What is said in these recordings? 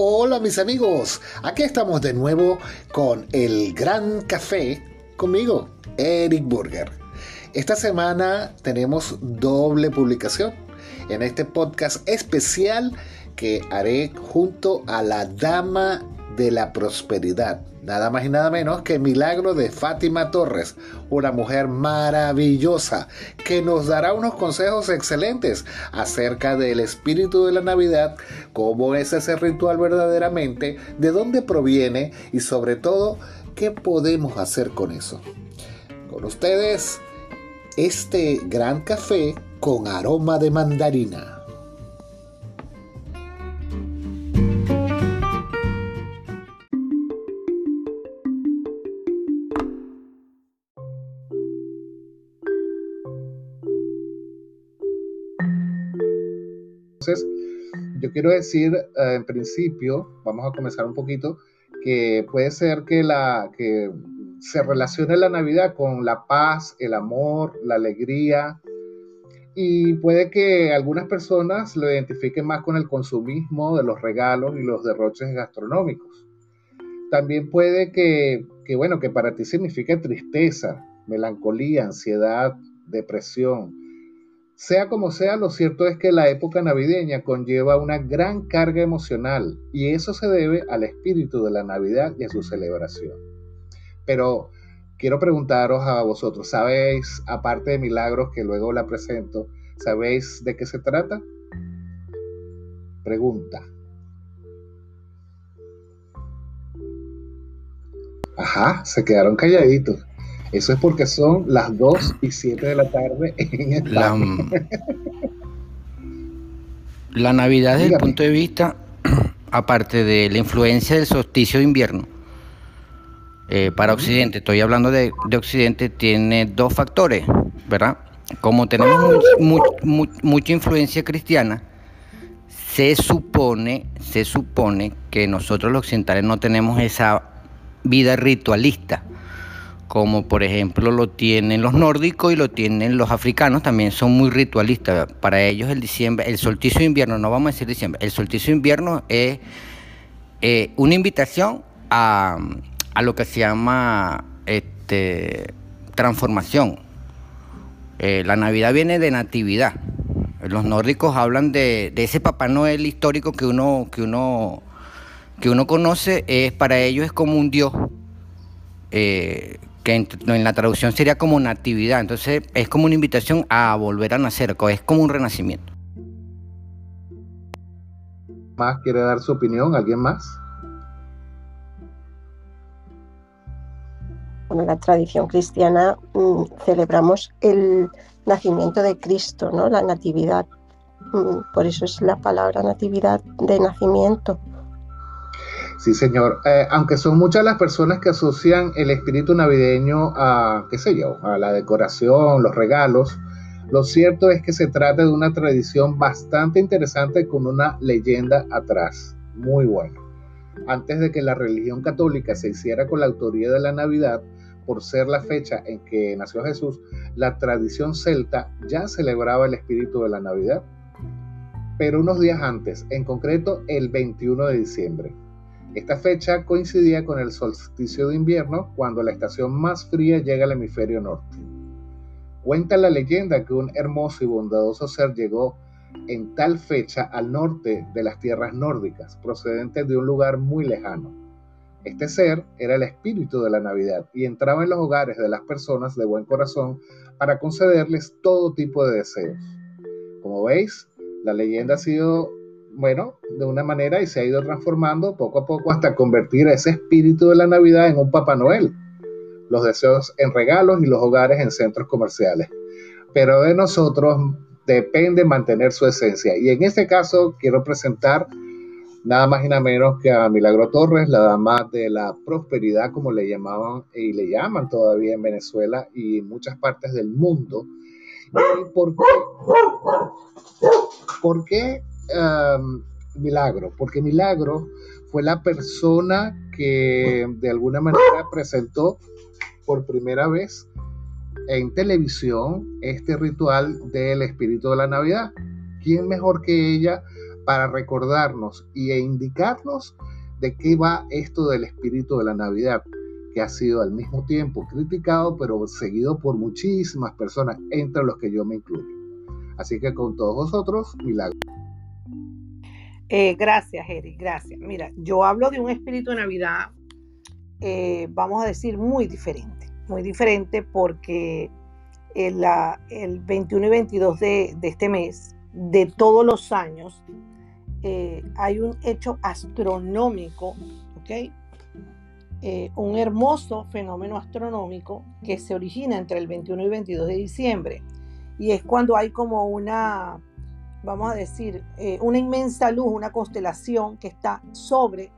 Hola mis amigos, aquí estamos de nuevo con el Gran Café conmigo, Eric Burger. Esta semana tenemos doble publicación en este podcast especial que haré junto a la Dama de la Prosperidad, nada más y nada menos que Milagro de Fátima Torres, una mujer maravillosa que nos dará unos consejos excelentes acerca del espíritu de la Navidad, cómo es ese ritual verdaderamente, de dónde proviene y sobre todo qué podemos hacer con eso. Con ustedes, este gran café con aroma de mandarina. Entonces, yo quiero decir, eh, en principio, vamos a comenzar un poquito, que puede ser que, la, que se relacione la Navidad con la paz, el amor, la alegría, y puede que algunas personas lo identifiquen más con el consumismo de los regalos y los derroches gastronómicos. También puede que, que bueno, que para ti signifique tristeza, melancolía, ansiedad, depresión, sea como sea, lo cierto es que la época navideña conlleva una gran carga emocional y eso se debe al espíritu de la Navidad y a su celebración. Pero quiero preguntaros a vosotros, ¿sabéis, aparte de milagros que luego la presento, ¿sabéis de qué se trata? Pregunta. Ajá, se quedaron calladitos. Eso es porque son las 2 y 7 de la tarde en España. La, Navidad desde el punto de vista, aparte de la influencia del solsticio de invierno, eh, para Occidente, estoy hablando de, Occidente, tiene dos factores, ¿verdad? Como tenemos mucha influencia cristiana, se supone, se supone que nosotros los occidentales no tenemos esa vida ritualista como por ejemplo lo tienen los nórdicos y lo tienen los africanos, también son muy ritualistas. Para ellos el diciembre, el solsticio de invierno, no vamos a decir diciembre, el solsticio de invierno es eh, una invitación a, lo que se llama este, transformación. Eh, la Navidad viene de natividad. Los nórdicos hablan de, ese Papá Noel histórico que uno, que uno, que uno conoce, es, para ellos es como un dios. Eh, que en, la traducción sería como natividad, entonces es como una invitación a volver a nacer, es como un renacimiento. ¿Más quiere dar su opinión? ¿Alguien más? Bueno, la tradición cristiana mm, celebramos el nacimiento de Cristo, ¿no? La natividad. Mm, por eso es la palabra natividad de nacimiento. Sí, señor. Eh, aunque son muchas las personas que asocian el espíritu navideño a, qué sé yo, a la decoración, los regalos, lo cierto es que se trata de una tradición bastante interesante con una leyenda atrás. Muy bueno. Antes de que la religión católica se hiciera con la autoría de la Navidad, por ser la fecha en que nació Jesús, la tradición celta ya celebraba el espíritu de la Navidad. Pero unos días antes, en concreto el 21 de diciembre. Esta fecha coincidía con el solsticio de invierno, cuando la estación más fría llega al hemisferio norte. Cuenta la leyenda que un hermoso y bondadoso ser llegó en tal fecha al norte de las tierras nórdicas, procedente de un lugar muy lejano. Este ser era el espíritu de la Navidad y entraba en los hogares de las personas de buen corazón para concederles todo tipo de deseos. Como veis, la leyenda ha sido bueno, de una manera y se ha ido transformando poco a poco hasta convertir ese espíritu de la Navidad en un Papá Noel. Los deseos en regalos y los hogares en centros comerciales. Pero de nosotros depende mantener su esencia. Y en este caso quiero presentar nada más y nada menos que a Milagro Torres, la dama de la prosperidad, como le llamaban y le llaman todavía en Venezuela y en muchas partes del mundo. por qué? ¿Por qué Milagro, porque Milagro fue la persona que de alguna manera presentó por primera vez en televisión este ritual del espíritu de la Navidad. ¿Quién mejor que ella para recordarnos e indicarnos de qué va esto del espíritu de la Navidad, que ha sido al mismo tiempo criticado, pero seguido por muchísimas personas, entre los que yo me incluyo. Así que con todos vosotros, milagro. Eh, gracias, Eric, gracias. Mira, yo hablo de un espíritu de Navidad, eh, vamos a decir, muy diferente, muy diferente porque el, el 21 y 22 de, de, este mes, de todos los años, eh, hay un hecho astronómico, ¿ok? un hermoso fenómeno astronómico que se origina entre el 21 y 22 de diciembre. Y es cuando hay como una vamos a decir, eh, una inmensa luz, una constelación que está sobre,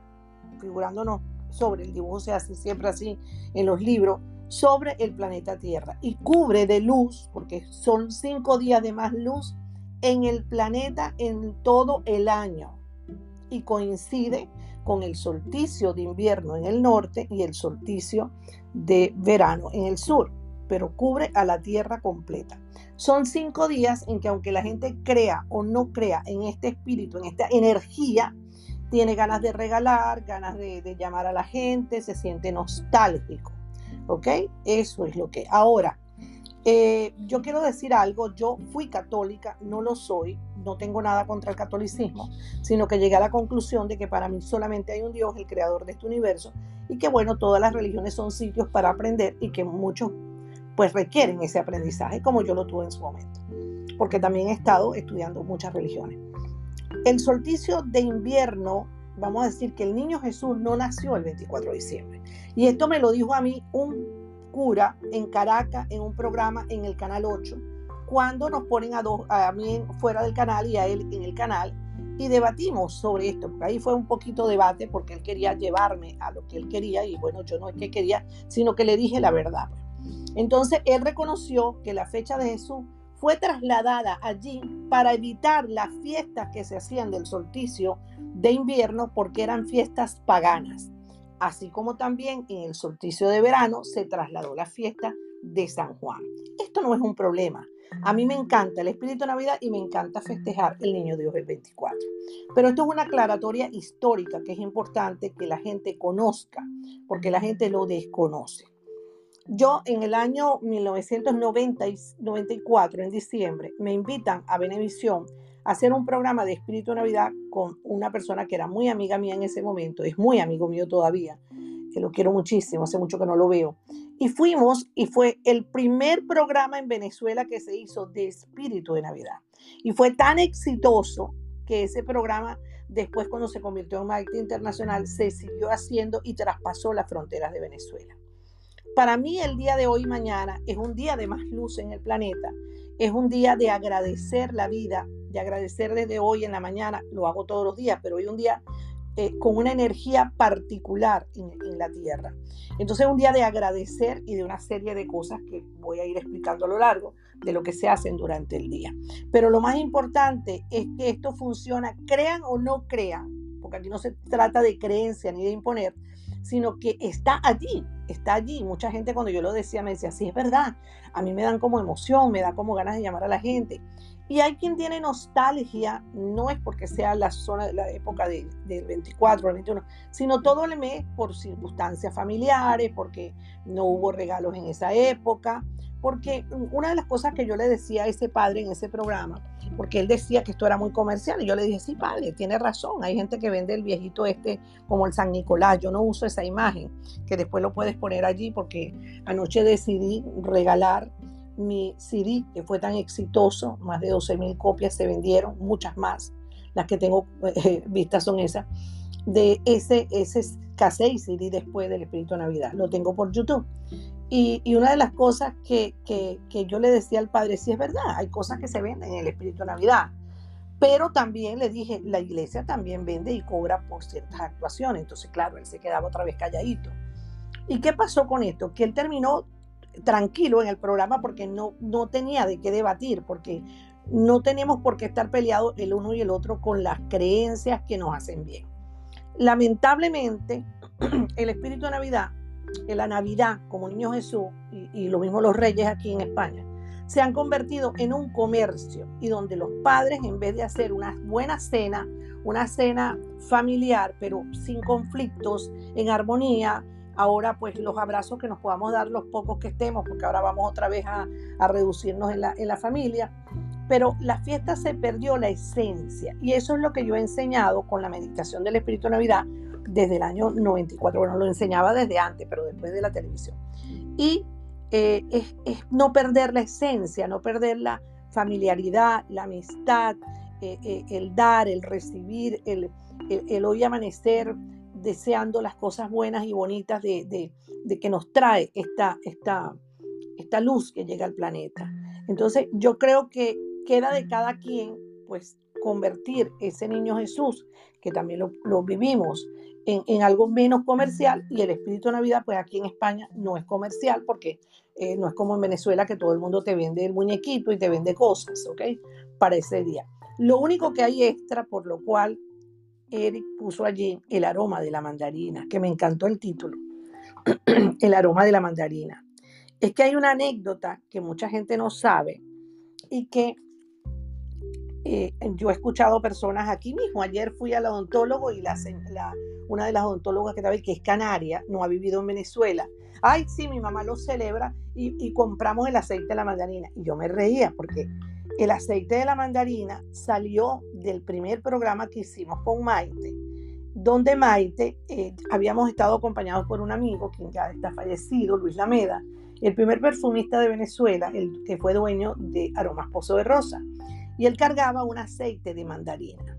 figurándonos sobre, el dibujo se hace siempre así en los libros, sobre el planeta Tierra y cubre de luz, porque son cinco días de más luz en el planeta en todo el año. Y coincide con el solsticio de invierno en el norte y el solsticio de verano en el sur, pero cubre a la Tierra completa. Son cinco días en que aunque la gente crea o no crea en este espíritu, en esta energía, tiene ganas de regalar, ganas de, llamar a la gente, se siente nostálgico. ¿Ok? Eso es lo que. Ahora, eh, yo quiero decir algo, yo fui católica, no lo soy, no tengo nada contra el catolicismo, sino que llegué a la conclusión de que para mí solamente hay un Dios, el creador de este universo, y que bueno, todas las religiones son sitios para aprender y que muchos pues requieren ese aprendizaje como yo lo tuve en su momento, porque también he estado estudiando muchas religiones. El solsticio de invierno, vamos a decir que el niño Jesús no nació el 24 de diciembre. Y esto me lo dijo a mí un cura en Caracas, en un programa en el Canal 8, cuando nos ponen a, dos, a mí fuera del canal y a él en el canal, y debatimos sobre esto, porque ahí fue un poquito debate porque él quería llevarme a lo que él quería y bueno, yo no es que quería, sino que le dije la verdad. Entonces él reconoció que la fecha de Jesús fue trasladada allí para evitar las fiestas que se hacían del solsticio de invierno porque eran fiestas paganas. Así como también en el solsticio de verano se trasladó la fiesta de San Juan. Esto no es un problema. A mí me encanta el espíritu de Navidad y me encanta festejar el Niño Dios el 24. Pero esto es una aclaratoria histórica que es importante que la gente conozca, porque la gente lo desconoce. Yo en el año 1994, en diciembre, me invitan a Venevisión a hacer un programa de Espíritu Navidad con una persona que era muy amiga mía en ese momento, es muy amigo mío todavía, que lo quiero muchísimo, hace mucho que no lo veo. Y fuimos y fue el primer programa en Venezuela que se hizo de Espíritu de Navidad. Y fue tan exitoso que ese programa después cuando se convirtió en marketing internacional se siguió haciendo y traspasó las fronteras de Venezuela. Para mí el día de hoy mañana es un día de más luz en el planeta, es un día de agradecer la vida, de agradecer desde hoy en la mañana, lo hago todos los días, pero hoy un día eh, con una energía particular en, la Tierra. Entonces es un día de agradecer y de una serie de cosas que voy a ir explicando a lo largo de lo que se hacen durante el día. Pero lo más importante es que esto funciona, crean o no crean, porque aquí no se trata de creencia ni de imponer, sino que está allí, está allí. Mucha gente cuando yo lo decía me decía, sí, es verdad, a mí me dan como emoción, me da como ganas de llamar a la gente. Y hay quien tiene nostalgia, no es porque sea la zona, la época del 24 al 21, sino todo el mes por circunstancias familiares, porque no hubo regalos en esa época, porque una de las cosas que yo le decía a ese padre en ese programa, porque él decía que esto era muy comercial, y yo le dije, sí, padre, tiene razón, hay gente que vende el viejito este como el San Nicolás, yo no uso esa imagen, que después lo puedes poner allí, porque anoche decidí regalar mi CD, que fue tan exitoso, más de 12 mil copias se vendieron, muchas más, las que tengo eh, vistas son esas, de ese, ese cassette CD después del Espíritu de Navidad, lo tengo por YouTube. Y, una de las cosas que, yo le decía al padre, sí es verdad, hay cosas que se venden en el Espíritu de Navidad, pero también le dije, la iglesia también vende y cobra por ciertas actuaciones. Entonces, claro, él se quedaba otra vez calladito. ¿Y qué pasó con esto? Que él terminó tranquilo en el programa porque no, no tenía de qué debatir, porque no tenemos por qué estar peleados el uno y el otro con las creencias que nos hacen bien. Lamentablemente, el espíritu de Navidad la Navidad como niño Jesús y, lo mismo los reyes aquí en España, se han convertido en un comercio y donde los padres, en vez de hacer una buena cena, una cena familiar, pero sin conflictos, en armonía, ahora pues los abrazos que nos podamos dar los pocos que estemos, porque ahora vamos otra vez a, reducirnos en la, en la familia, pero la fiesta se perdió la esencia y eso es lo que yo he enseñado con la meditación del Espíritu de Navidad desde el año 94. Bueno, lo enseñaba desde antes, pero después de la televisión. Y eh, es, no perder la esencia, no perder la familiaridad, la amistad, eh, eh, el dar, el recibir, el, el, hoy amanecer deseando las cosas buenas y bonitas de, de, que nos trae esta, esta, esta luz que llega al planeta. Entonces yo creo que queda de cada quien, pues, convertir ese niño Jesús, que también lo, vivimos, en, algo menos comercial y el espíritu de Navidad, pues aquí en España no es comercial porque eh, no es como en Venezuela que todo el mundo te vende el muñequito y te vende cosas, ¿ok? Para ese día. Lo único que hay extra, por lo cual Eric puso allí el aroma de la mandarina, que me encantó el título, el aroma de la mandarina. Es que hay una anécdota que mucha gente no sabe y que eh, yo he escuchado personas aquí mismo. Ayer fui al odontólogo y la, una de las odontólogas que estaba que es canaria, no ha vivido en Venezuela. Ay, sí, mi mamá lo celebra y, compramos el aceite de la mandarina. Y yo me reía porque el aceite de la mandarina salió del primer programa que hicimos con Maite, donde Maite eh, habíamos estado acompañados por un amigo quien ya está fallecido, Luis Lameda, el primer perfumista de Venezuela, el que fue dueño de Aromas Pozo de Rosa y él cargaba un aceite de mandarina.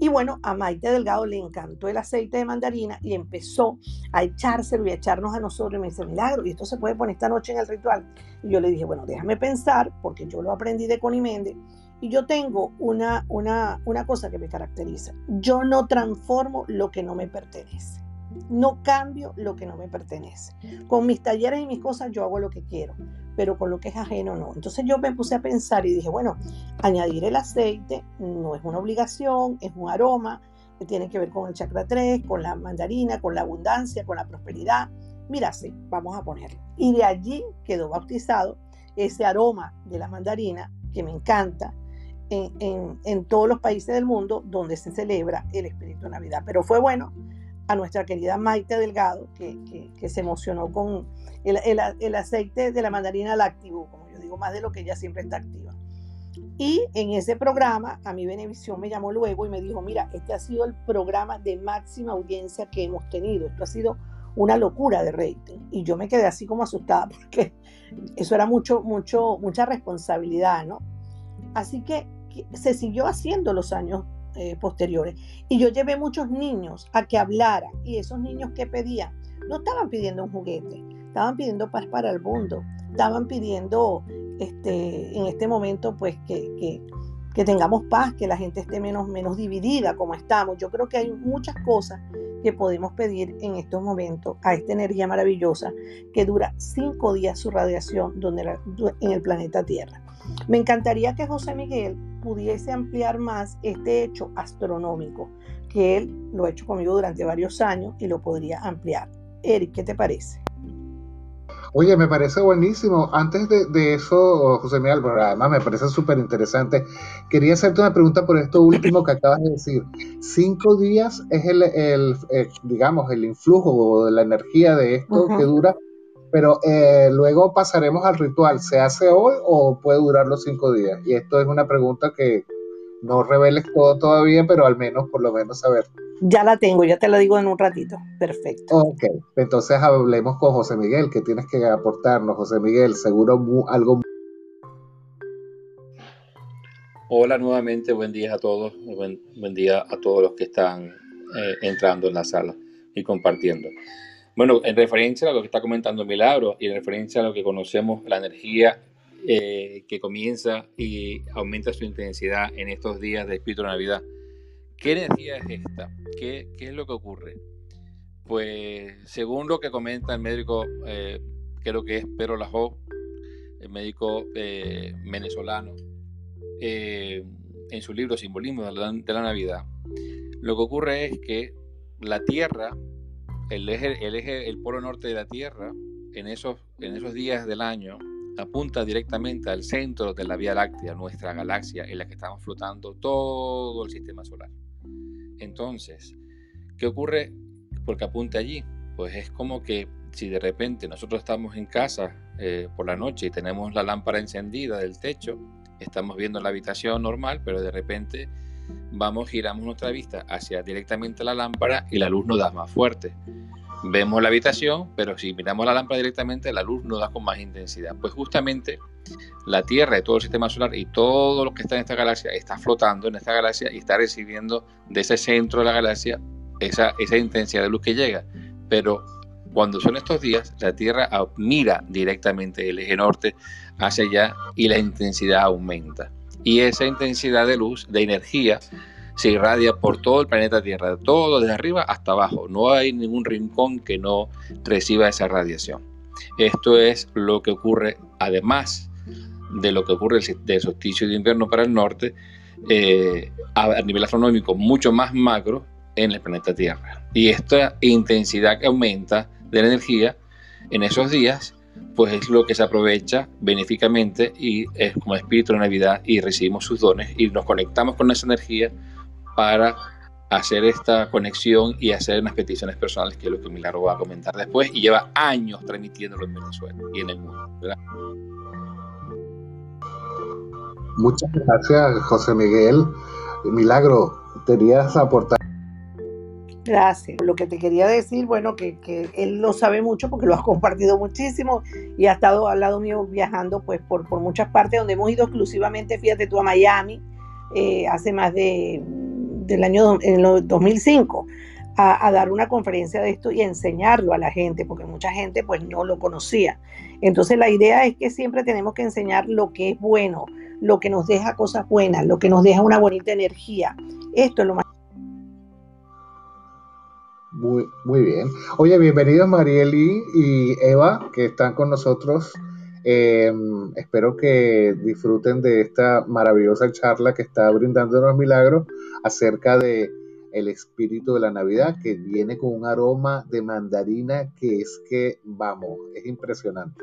Y bueno, a Maite Delgado le encantó el aceite de mandarina y empezó a echárselo y a echarnos a nosotros. Y me dice, milagro, y esto se puede poner esta noche en el ritual. Y yo le dije, bueno, déjame pensar, porque yo lo aprendí de Connie Méndez. Y yo tengo una, una, una cosa que me caracteriza. Yo no transformo lo que no me pertenece. No cambio lo que no me pertenece. Con mis talleres y mis cosas yo hago lo que quiero, pero con lo que es ajeno no. Entonces yo me puse a pensar y dije, bueno, añadir el aceite no es una obligación, es un aroma que tiene que ver con el chakra 3, con la mandarina, con la abundancia, con la prosperidad. Mira, sí, vamos a ponerlo. Y de allí quedó bautizado ese aroma de la mandarina que me encanta, en, todos los países del mundo donde se celebra el espíritu de Navidad. Pero fue bueno a nuestra querida Maite Delgado, que, se emocionó con el, aceite de la mandarina activo, como yo digo, más de lo que ella siempre está activa. Y en ese programa, a mi Benevisión me llamó luego y me dijo, mira, este ha sido el programa de máxima audiencia que hemos tenido. Esto ha sido una locura de rating. Y yo me quedé así como asustada porque eso era mucho, mucho, mucha responsabilidad, ¿no? Así que se siguió haciendo los años eh, posteriores. Y yo llevé muchos niños a que hablaran y esos niños que pedían, no estaban pidiendo un juguete, estaban pidiendo paz para el mundo, estaban pidiendo este, en este momento pues que, que, que tengamos paz, que la gente esté menos, menos dividida como estamos. Yo creo que hay muchas cosas que podemos pedir en estos momentos a esta energía maravillosa que dura cinco días su radiación donde, en el planeta Tierra. Me encantaría que José Miguel pudiese ampliar más este hecho astronómico, que él lo ha hecho conmigo durante varios años y lo podría ampliar. Eric, ¿qué te parece? Oye, me parece buenísimo. Antes de, eso, José Miguel, además me parece súper interesante, quería hacerte una pregunta por esto último que acabas de decir. Cinco días es el, el, eh, digamos, el influjo de la energía de esto que dura pero eh, luego pasaremos al ritual. ¿Se hace hoy o puede durar los cinco días? Y esto es una pregunta que no reveles todo todavía, pero al menos, por lo menos, saber. Ya la tengo, ya te la digo en un ratito. Perfecto. Ok, entonces hablemos con José Miguel. ¿Qué tienes que aportarnos, José Miguel? Seguro algo. Hola nuevamente, buen día a todos. Buen, día a todos los que están eh, entrando en la sala y compartiendo. Bueno, en referencia a lo que está comentando Milagro y en referencia a lo que conocemos, la energía eh, que comienza y aumenta su intensidad en estos días de Espíritu de Navidad. ¿Qué energía es esta? ¿Qué, ¿Qué, es lo que ocurre? Pues según lo que comenta el médico, eh, creo que es Pedro Lajó, el médico eh, venezolano, en su libro Simbolismo de la, de la Navidad, lo que ocurre es que la Tierra el eje, el polo norte de la Tierra, en esos, en esos días del año, apunta directamente al centro de la Vía Láctea, nuestra galaxia en la que estamos flotando todo el sistema solar. Entonces, ¿qué ocurre porque apunte allí? Pues es como que si de repente nosotros estamos en casa eh, por la noche y tenemos la lámpara encendida del techo, estamos viendo la habitación normal, pero de repente vamos, giramos nuestra vista hacia directamente la lámpara y la luz nos da más fuerte. Vemos la habitación, pero si miramos la lámpara directamente, la luz nos da con más intensidad. Pues justamente la Tierra y todo el sistema solar y todo lo que está en esta galaxia está flotando en esta galaxia y está recibiendo de ese centro de la galaxia esa, esa intensidad de luz que llega. Pero cuando son estos días, la Tierra mira directamente el eje norte hacia allá y la intensidad aumenta. Y esa intensidad de luz, de energía, se irradia por todo el planeta Tierra, todo desde arriba hasta abajo. No hay ningún rincón que no reciba esa radiación. Esto es lo que ocurre, además de lo que ocurre del solsticio de invierno para el norte, eh, a nivel astronómico mucho más macro en el planeta Tierra. Y esta intensidad que aumenta de la energía en esos días, pues es lo que se aprovecha benéficamente y es como espíritu de Navidad y recibimos sus dones y nos conectamos con esa energía para hacer esta conexión y hacer unas peticiones personales, que es lo que Milagro va a comentar después, y lleva años transmitiéndolo en Venezuela y en el mundo. Muchas gracias, José Miguel. Milagro, ¿tenías aportar Gracias. Lo que te quería decir, bueno, que, él lo sabe mucho porque lo ha compartido muchísimo y ha estado al lado mío viajando pues por, por muchas partes donde hemos ido exclusivamente, fíjate tú, a Miami, eh, hace más de del año en 2005 a, a, dar una conferencia de esto y enseñarlo a la gente, porque mucha gente pues no lo conocía. Entonces la idea es que siempre tenemos que enseñar lo que es bueno, lo que nos deja cosas buenas, lo que nos deja una bonita energía. Esto es lo más muy, muy bien. Oye, bienvenidos Marieli y Eva, que están con nosotros. Em, espero que disfruten de esta maravillosa charla que está brindándonos Milagro acerca de el espíritu de la Navidad, que viene con un aroma de mandarina que es que, vamos, es impresionante.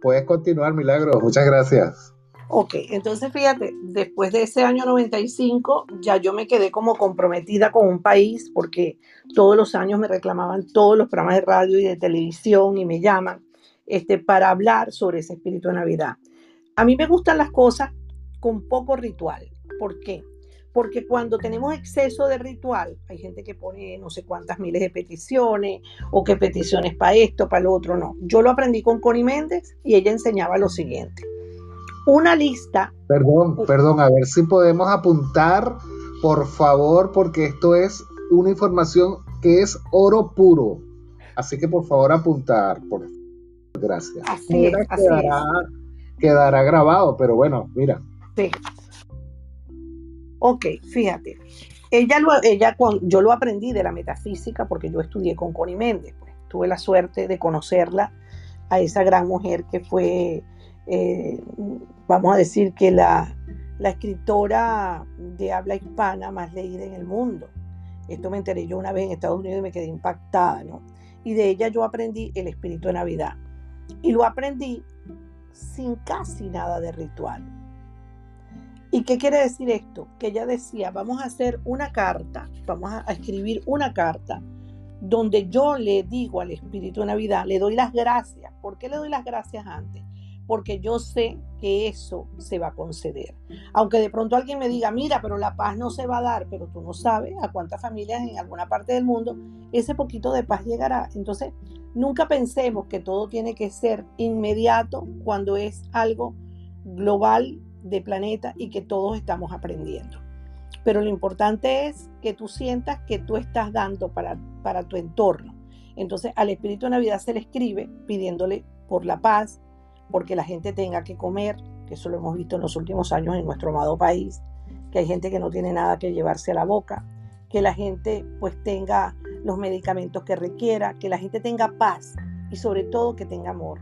Puedes continuar, Milagro. Muchas gracias. Ok, entonces fíjate, después de ese año 95 ya yo me quedé como comprometida con un país porque todos los años me reclamaban todos los programas de radio y de televisión y me llaman este, para hablar sobre ese espíritu de Navidad. A mí me gustan las cosas con poco ritual. ¿Por qué? Porque cuando tenemos exceso de ritual, hay gente que pone no sé cuántas miles de peticiones o que peticiones para esto, para lo otro, no. Yo lo aprendí con Connie Méndez y ella enseñaba lo siguiente una lista. Perdón, perdón, a ver si podemos apuntar, por favor, porque esto es una información que es oro puro. Así que por favor apuntar, por gracias. Así es, quedará, grabado, pero bueno, mira. Sí. Ok, fíjate. Ella lo, ella, yo lo aprendí de la metafísica porque yo estudié con Connie Méndez. Pues. Tuve la suerte de conocerla, a esa gran mujer que fue eh, vamos a decir que la, escritora de habla hispana más leída en el mundo. Esto me enteré yo una vez en Estados Unidos y me quedé impactada, ¿no? Y de ella yo aprendí el espíritu de Navidad. Y lo aprendí sin casi nada de ritual. ¿Y qué quiere decir esto? Que ella decía, vamos a hacer una carta, vamos a escribir una carta donde yo le digo al espíritu de Navidad, le doy las gracias. ¿Por qué le doy las gracias antes? Porque yo sé que eso se va a conceder. Aunque de pronto alguien me diga, mira, pero la paz no se va a dar, pero tú no sabes a cuántas familias en alguna parte del mundo ese poquito de paz llegará. Entonces, nunca pensemos que todo tiene que ser inmediato cuando es algo global de planeta y que todos estamos aprendiendo. Pero lo importante es que tú sientas que tú estás dando para, para tu entorno. Entonces al Espíritu de Navidad se le escribe pidiéndole por la paz, porque la gente tenga que comer, que eso lo hemos visto en los últimos años en nuestro amado país, que hay gente que no tiene nada que llevarse a la boca, que la gente pues tenga los medicamentos que requiera, que la gente tenga paz y sobre todo que tenga amor,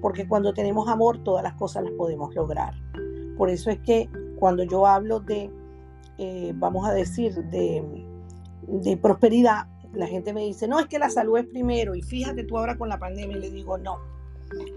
porque cuando tenemos amor todas las cosas las podemos lograr. Por eso es que cuando yo hablo de, eh, vamos a decir, de, de prosperidad, la gente me dice, no, es que la salud es primero y fíjate tú ahora con la pandemia y le digo, no,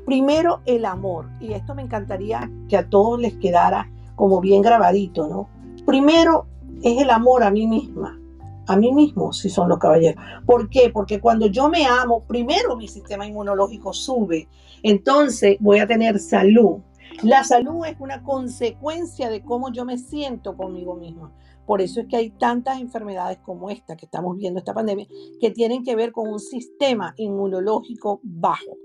primero el amor, y esto me encantaría que a todos les quedara como bien grabadito, ¿no? Primero es el amor a mí misma, a mí mismo, si son los caballeros. ¿Por qué? Porque cuando yo me amo, primero mi sistema inmunológico sube, entonces voy a tener salud. La salud es una consecuencia de cómo yo me siento conmigo misma. Por eso es que hay tantas enfermedades como esta que estamos viendo, esta pandemia, que tienen que ver con un sistema inmunológico bajo.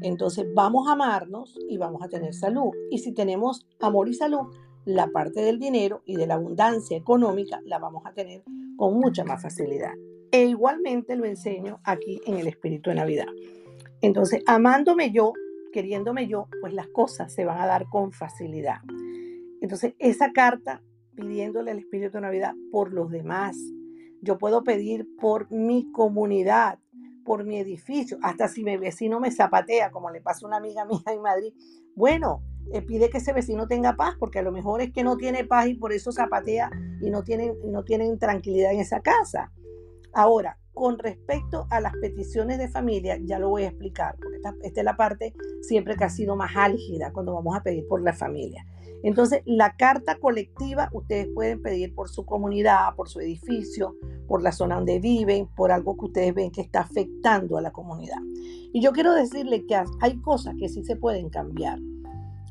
Entonces vamos a amarnos y vamos a tener salud. Y si tenemos amor y salud, la parte del dinero y de la abundancia económica la vamos a tener con mucha más facilidad. E igualmente lo enseño aquí en el espíritu de Navidad. Entonces, amándome yo, queriéndome yo, pues las cosas se van a dar con facilidad. Entonces, esa carta pidiéndole al Espíritu de Navidad por los demás. Yo puedo pedir por mi comunidad, por mi edificio, hasta si mi vecino me zapatea, como le pasa a una amiga mía en Madrid. Bueno, eh, pide que ese vecino tenga paz, porque a lo mejor es que no tiene paz y por eso zapatea y no tienen, no tienen tranquilidad en esa casa. Ahora, con respecto a las peticiones de familia, ya lo voy a explicar, porque esta, esta es la parte siempre que ha sido más álgida cuando vamos a pedir por la familia. Entonces, la carta colectiva ustedes pueden pedir por su comunidad, por su edificio, por la zona donde viven, por algo que ustedes ven que está afectando a la comunidad. Y yo quiero decirle que hay cosas que sí se pueden cambiar.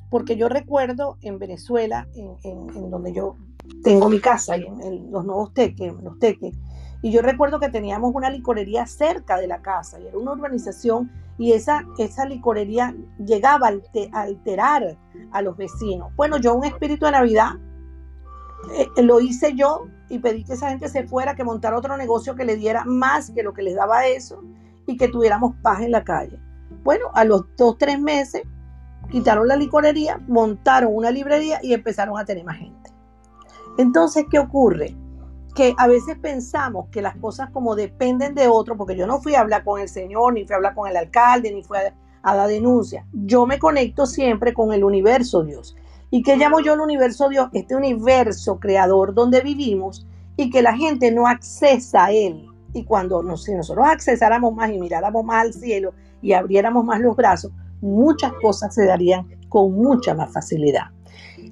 Porque yo recuerdo en Venezuela, en, donde yo tengo mi casa, en, los nuevos teques, los teques, y yo recuerdo que teníamos una licorería cerca de la casa y era una urbanización y esa, esa licorería llegaba a alterar a los vecinos. Bueno, yo un espíritu de Navidad eh, lo hice yo y pedí que esa gente se fuera, que montara otro negocio que le diera más que lo que les daba eso y que tuviéramos paz en la calle. Bueno, a los dos, tres meses quitaron la licorería, montaron una librería y empezaron a tener más gente. Entonces, ¿qué ocurre? Que a veces pensamos que las cosas como dependen de otro, porque yo no fui a hablar con el Señor, ni fui a hablar con el alcalde, ni fui a, a dar denuncia. Yo me conecto siempre con el universo Dios. ¿Y qué llamo yo el universo Dios? Este universo creador donde vivimos y que la gente no accesa a él. Y cuando nos, si nosotros accesáramos más y miráramos más al cielo y abriéramos más los brazos, muchas cosas se darían con mucha más facilidad.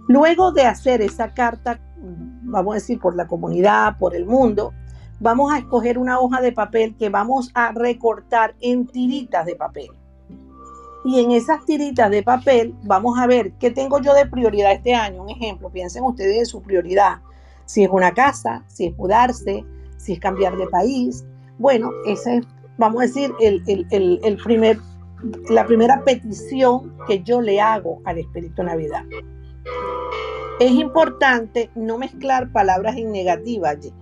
Luego de hacer esa carta vamos a decir, por la comunidad, por el mundo, vamos a escoger una hoja de papel que vamos a recortar en tiritas de papel. Y en esas tiritas de papel vamos a ver qué tengo yo de prioridad este año. Un ejemplo, piensen ustedes en su prioridad. Si es una casa, si es mudarse, si es cambiar de país. Bueno, esa es, vamos a decir, el primer, la primera petición que yo le hago al Espíritu Navidad. Es importante no mezclar palabras en negativa allí,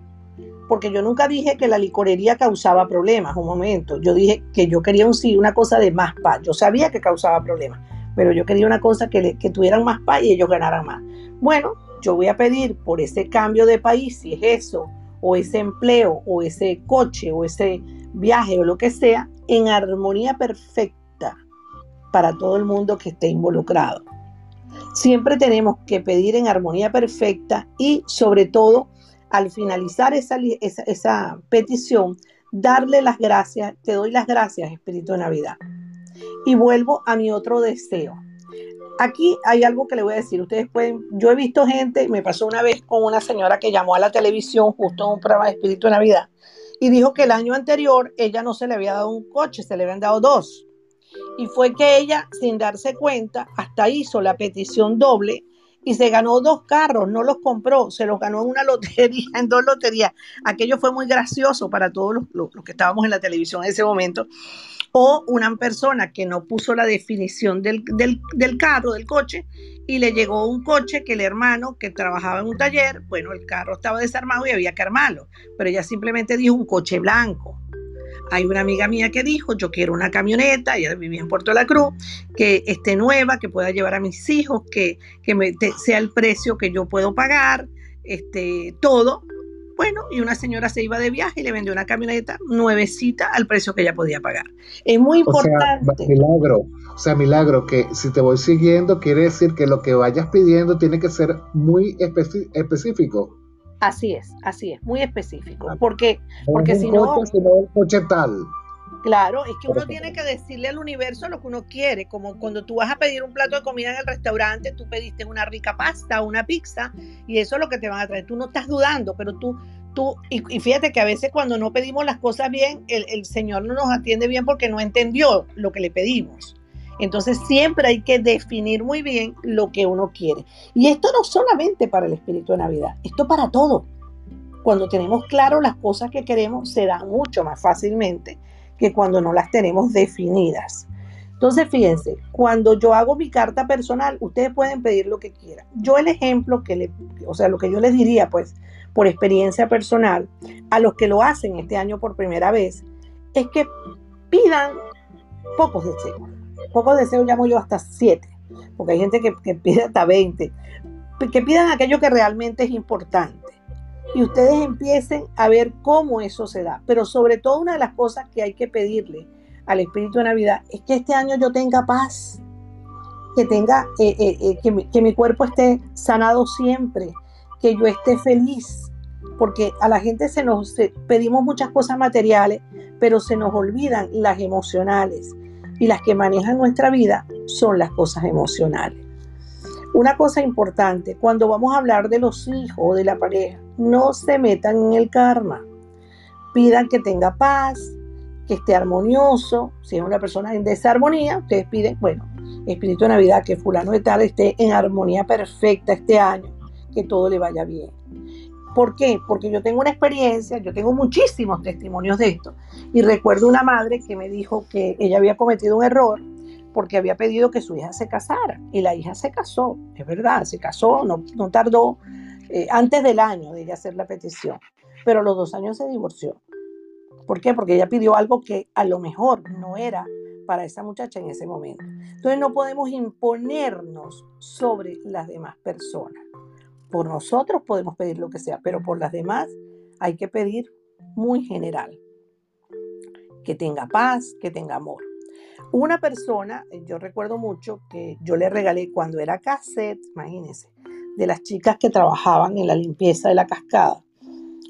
porque yo nunca dije que la licorería causaba problemas, un momento, yo dije que yo quería un una cosa de más paz, yo sabía que causaba problemas, pero yo quería una cosa que, que tuvieran más paz y ellos ganaran más. Bueno, yo voy a pedir por ese cambio de país, si es eso, o ese empleo, o ese coche, o ese viaje, o lo que sea, en armonía perfecta para todo el mundo que esté involucrado. Siempre tenemos que pedir en armonía perfecta y sobre todo al finalizar esa, esa, petición, darle las gracias, te doy las gracias, Espíritu de Navidad. Y vuelvo a mi otro deseo. Aquí hay algo que le voy a decir. Ustedes pueden, yo he visto gente, me pasó una vez con una señora que llamó a la televisión justo en un programa de Espíritu de Navidad y dijo que el año anterior ella no se le había dado un coche, se le habían dado dos. Y fue que ella, sin darse cuenta, hasta hizo la petición doble y se ganó dos carros, no los compró, se los ganó en una lotería, en dos loterías. Aquello fue muy gracioso para todos los, que estábamos en la televisión en ese momento. O una persona que no puso la definición del, del carro, del coche, y le llegó un coche que el hermano que trabajaba en un taller, bueno, el carro estaba desarmado y había que armarlo, pero ella simplemente dijo un coche blanco. Hay una amiga mía que dijo, yo quiero una camioneta, ella vivía en Puerto de la Cruz, que esté nueva, que pueda llevar a mis hijos, que, me, sea el precio que yo puedo pagar, este, todo. Bueno, y una señora se iba de viaje y le vendió una camioneta nuevecita al precio que ella podía pagar. Es muy importante. O sea, milagro, o sea, milagro, que si te voy siguiendo, quiere decir que lo que vayas pidiendo tiene que ser muy específico. Así es, así es, muy específico. Porque, porque si no. el coche tal. Claro, es que uno tiene que decirle al universo lo que uno quiere, como cuando tú vas a pedir un plato de comida en el restaurante, tú pediste una rica pasta, una pizza, y eso es lo que te van a traer. Tú no estás dudando, pero tú, tú, y, fíjate que a veces cuando no pedimos las cosas bien, el, el Señor no nos atiende bien porque no entendió lo que le pedimos. Entonces siempre hay que definir muy bien lo que uno quiere. Y esto no solamente para el espíritu de Navidad, esto para todo. Cuando tenemos claro las cosas que queremos, se da mucho más fácilmente que cuando no las tenemos definidas. Entonces, fíjense, cuando yo hago mi carta personal, ustedes pueden pedir lo que quieran. Yo el ejemplo que le, o sea, lo que yo les diría, pues, por experiencia personal, a los que lo hacen este año por primera vez, es que pidan pocos deseos. Pocos deseos llamo yo hasta siete, porque hay gente que, que pide hasta 20. Que pidan aquello que realmente es importante y ustedes empiecen a ver cómo eso se da. Pero sobre todo una de las cosas que hay que pedirle al Espíritu de Navidad es que este año yo tenga paz, que tenga, eh, eh, eh, que, mi, que mi cuerpo esté sanado siempre, que yo esté feliz, porque a la gente se nos pedimos muchas cosas materiales, pero se nos olvidan las emocionales y las que manejan nuestra vida son las cosas emocionales. Una cosa importante, cuando vamos a hablar de los hijos o de la pareja, no se metan en el karma. Pidan que tenga paz, que esté armonioso. Si es una persona en desarmonía, ustedes piden, bueno, Espíritu de Navidad, que fulano de tal esté en armonía perfecta este año, que todo le vaya bien. ¿Por qué? Porque yo tengo una experiencia, yo tengo muchísimos testimonios de esto. Y recuerdo una madre que me dijo que ella había cometido un error porque había pedido que su hija se casara. Y la hija se casó, es verdad, se casó, no, tardó eh, antes del año de ella hacer la petición, pero a los dos años se divorció. ¿Por qué? Porque ella pidió algo que a lo mejor no era para esa muchacha en ese momento. Entonces no podemos imponernos sobre las demás personas. Por nosotros podemos pedir lo que sea, pero por las demás hay que pedir muy general. Que tenga paz, que tenga amor. Una persona, yo recuerdo mucho que yo le regalé cuando era cassette, imagínense, de las chicas que trabajaban en la limpieza de la cascada.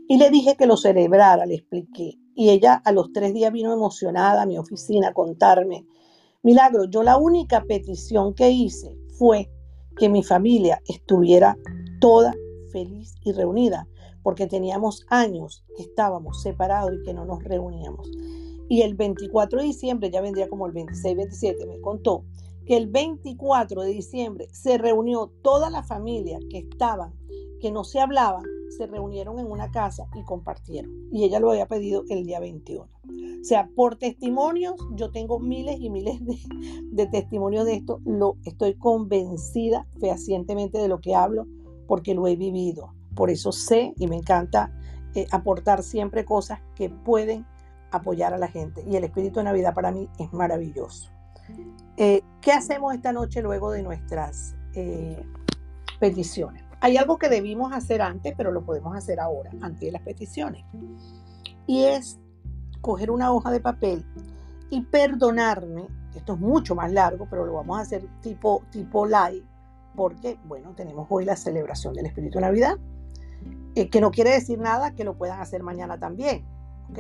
Y le dije que lo celebrara, le expliqué. Y ella a los tres días vino emocionada a mi oficina a contarme. Milagro, yo la única petición que hice fue que mi familia estuviera toda feliz y reunida, porque teníamos años que estábamos separados y que no nos reuníamos. Y el 24 de diciembre, ya vendría como el 26, 27, me contó que el 24 de diciembre se reunió toda la familia que estaban, que no se hablaban, se reunieron en una casa y compartieron. Y ella lo había pedido el día 21. O sea, por testimonios, yo tengo miles y miles de, testimonios de esto. Lo, estoy convencida fehacientemente de lo que hablo porque lo he vivido. Por eso sé y me encanta eh, aportar siempre cosas que pueden apoyar a la gente. Y el espíritu de Navidad para mí es maravilloso. Eh, ¿Qué hacemos esta noche luego de nuestras eh, peticiones? Hay algo que debimos hacer antes, pero lo podemos hacer ahora, antes de las peticiones. Y es coger una hoja de papel y perdonarme. Esto es mucho más largo, pero lo vamos a hacer tipo, tipo live, porque, bueno, tenemos hoy la celebración del Espíritu de Navidad, eh, que no quiere decir nada que lo puedan hacer mañana también. ¿ok?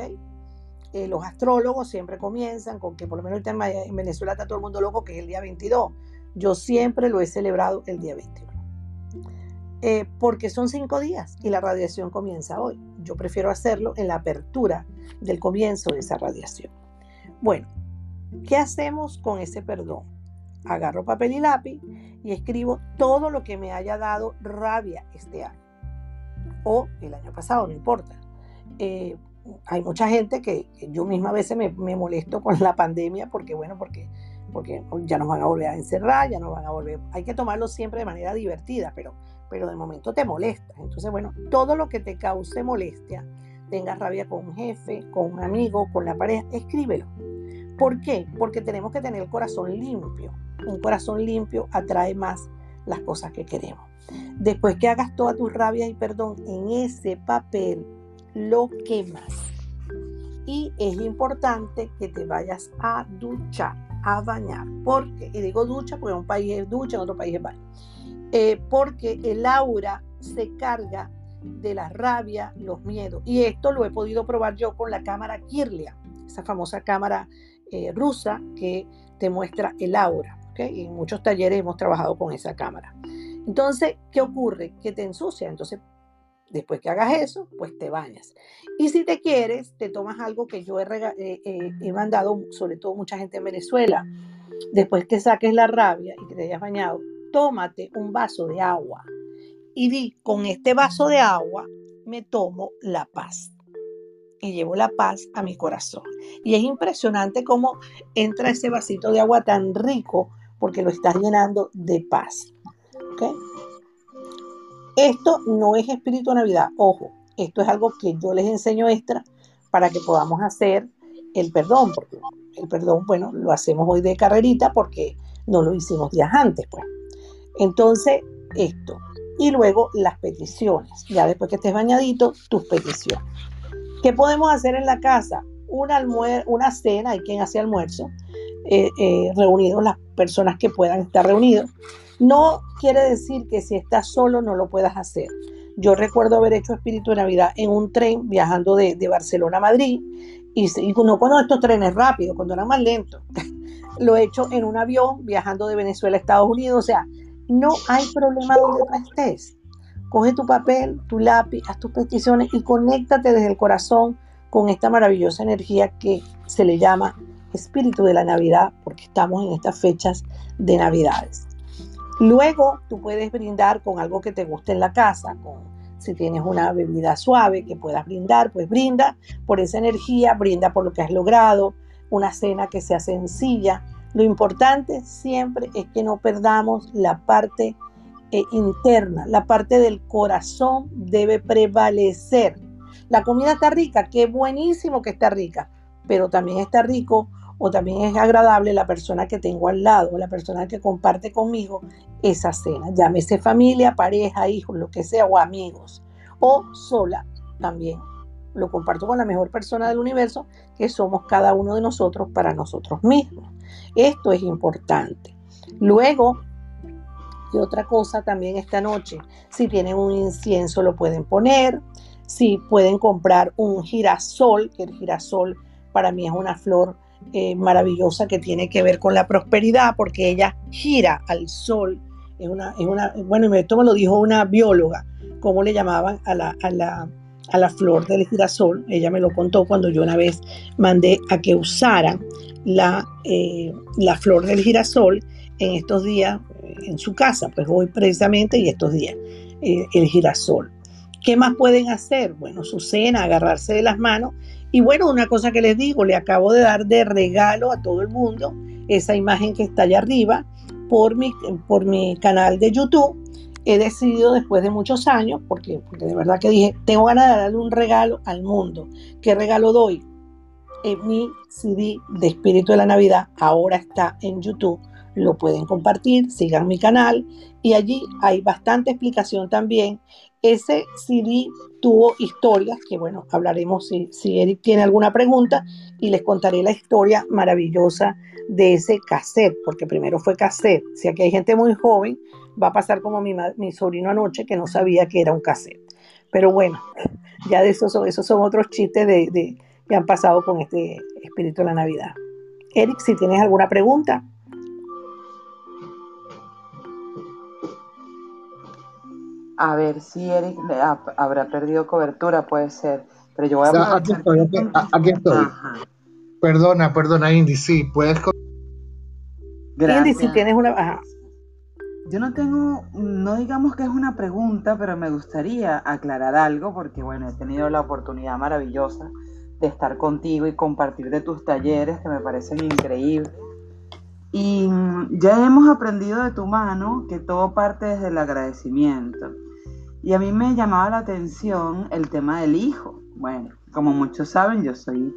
Eh, los astrólogos siempre comienzan con que por lo menos el tema en Venezuela está todo el mundo loco, que es el día 22. Yo siempre lo he celebrado el día 21. Eh, porque son cinco días y la radiación comienza hoy. Yo prefiero hacerlo en la apertura del comienzo de esa radiación. Bueno, ¿qué hacemos con ese perdón? Agarro papel y lápiz y escribo todo lo que me haya dado rabia este año o el año pasado, no importa. Eh, hay mucha gente que, yo misma a veces me, molesto con la pandemia porque, bueno, porque, porque ya nos van a volver a encerrar, ya nos van a volver, hay que tomarlo siempre de manera divertida, pero, pero de momento te molesta. Entonces, bueno, todo lo que te cause molestia, tengas rabia con un jefe, con un amigo, con la pareja, escríbelo. ¿Por qué? Porque tenemos que tener el corazón limpio. Un corazón limpio atrae más las cosas que queremos. Después que hagas toda tu rabia y perdón en ese papel, lo quemas. Y es importante que te vayas a duchar, a bañar. Porque, y digo ducha porque en un país es ducha, en otro país es baño. Eh, porque el aura se carga de la rabia, los miedos. Y esto lo he podido probar yo con la cámara Kirlia. esa famosa cámara eh, rusa que te muestra el aura. Y en muchos talleres hemos trabajado con esa cámara. Entonces, ¿qué ocurre? Que te ensucia. Entonces, después que hagas eso, pues te bañas. Y si te quieres, te tomas algo que yo he, eh, eh, he mandado, sobre todo mucha gente en Venezuela. Después que saques la rabia y que te hayas bañado, tómate un vaso de agua y di, con este vaso de agua me tomo la paz y llevo la paz a mi corazón. Y es impresionante cómo entra ese vasito de agua tan rico porque lo estás llenando de paz. Esto no es espíritu Navidad, ojo, esto es algo que yo les enseño extra para que podamos hacer el perdón, el perdón, bueno, lo hacemos hoy de carrerita porque no lo hicimos días antes, pues. Entonces, esto. Y luego las peticiones. Ya después que estés bañadito, tus peticiones. ¿Qué podemos hacer en la casa? Una, una cena, hay quien hace almuerzo, eh, eh, reunidos las personas que puedan estar reunidos. No quiere decir que si estás solo no lo puedas hacer. Yo recuerdo haber hecho espíritu de Navidad en un tren viajando de, Barcelona a Madrid y, no cuando estos trenes rápidos, cuando eran más lentos. lo he hecho en un avión viajando de Venezuela a Estados Unidos. O sea, no hay problema donde tú estés. Coge tu papel, tu lápiz, haz tus peticiones y conéctate desde el corazón con esta maravillosa energía que se le llama espíritu de la Navidad, porque estamos en estas fechas de Navidades. Luego tú puedes brindar con algo que te guste en la casa, con, si tienes una bebida suave que puedas brindar, pues brinda por esa energía, brinda por lo que has logrado, una cena que sea sencilla. Lo importante siempre es que no perdamos la parte e interna, la parte del corazón debe prevalecer. La comida está rica, qué buenísimo que está rica, pero también está rico o también es agradable la persona que tengo al lado, la persona que comparte conmigo esa cena, llámese familia, pareja, hijos, lo que sea, o amigos, o sola también. Lo comparto con la mejor persona del universo, que somos cada uno de nosotros para nosotros mismos. Esto es importante. Luego, y otra cosa también esta noche, si tienen un incienso lo pueden poner, si pueden comprar un girasol, que el girasol para mí es una flor eh, maravillosa que tiene que ver con la prosperidad, porque ella gira al sol. Es una, es una, bueno, esto me lo dijo una bióloga, cómo le llamaban a la, a la, a la flor del girasol. Ella me lo contó cuando yo una vez mandé a que usaran la, eh, la flor del girasol en estos días en su casa, pues hoy precisamente y estos días, eh, el girasol. ¿Qué más pueden hacer? Bueno, su cena, agarrarse de las manos. Y bueno, una cosa que les digo, le acabo de dar de regalo a todo el mundo esa imagen que está allá arriba por mi, por mi canal de YouTube. He decidido después de muchos años, porque, de verdad que dije, tengo ganas de darle un regalo al mundo. ¿Qué regalo doy? En mi CD de Espíritu de la Navidad ahora está en YouTube lo pueden compartir, sigan mi canal y allí hay bastante explicación también. Ese CD tuvo historias, que bueno, hablaremos si, Eric tiene alguna pregunta y les contaré la historia maravillosa de ese cassette, porque primero fue cassette. Si aquí hay gente muy joven, va a pasar como mi, mi sobrino anoche que no sabía que era un cassette. Pero bueno, ya de esos esos son otros chistes de, de, que han pasado con este espíritu de la Navidad. Eric, si tienes alguna pregunta. A ver si Eric habrá perdido cobertura, puede ser. Pero yo voy a... aquí estoy, aquí, estoy. Perdona, perdona, Indy, sí, puedes... Indy, si tienes una... Yo no tengo, no digamos que es una pregunta, pero me gustaría aclarar algo porque, bueno, he tenido la oportunidad maravillosa de estar contigo y compartir de tus talleres que me parecen increíbles. Y mm, ya hemos aprendido de tu mano que todo parte desde el agradecimiento. Y a mí me llamaba la atención el tema del hijo. Bueno, como muchos saben, yo soy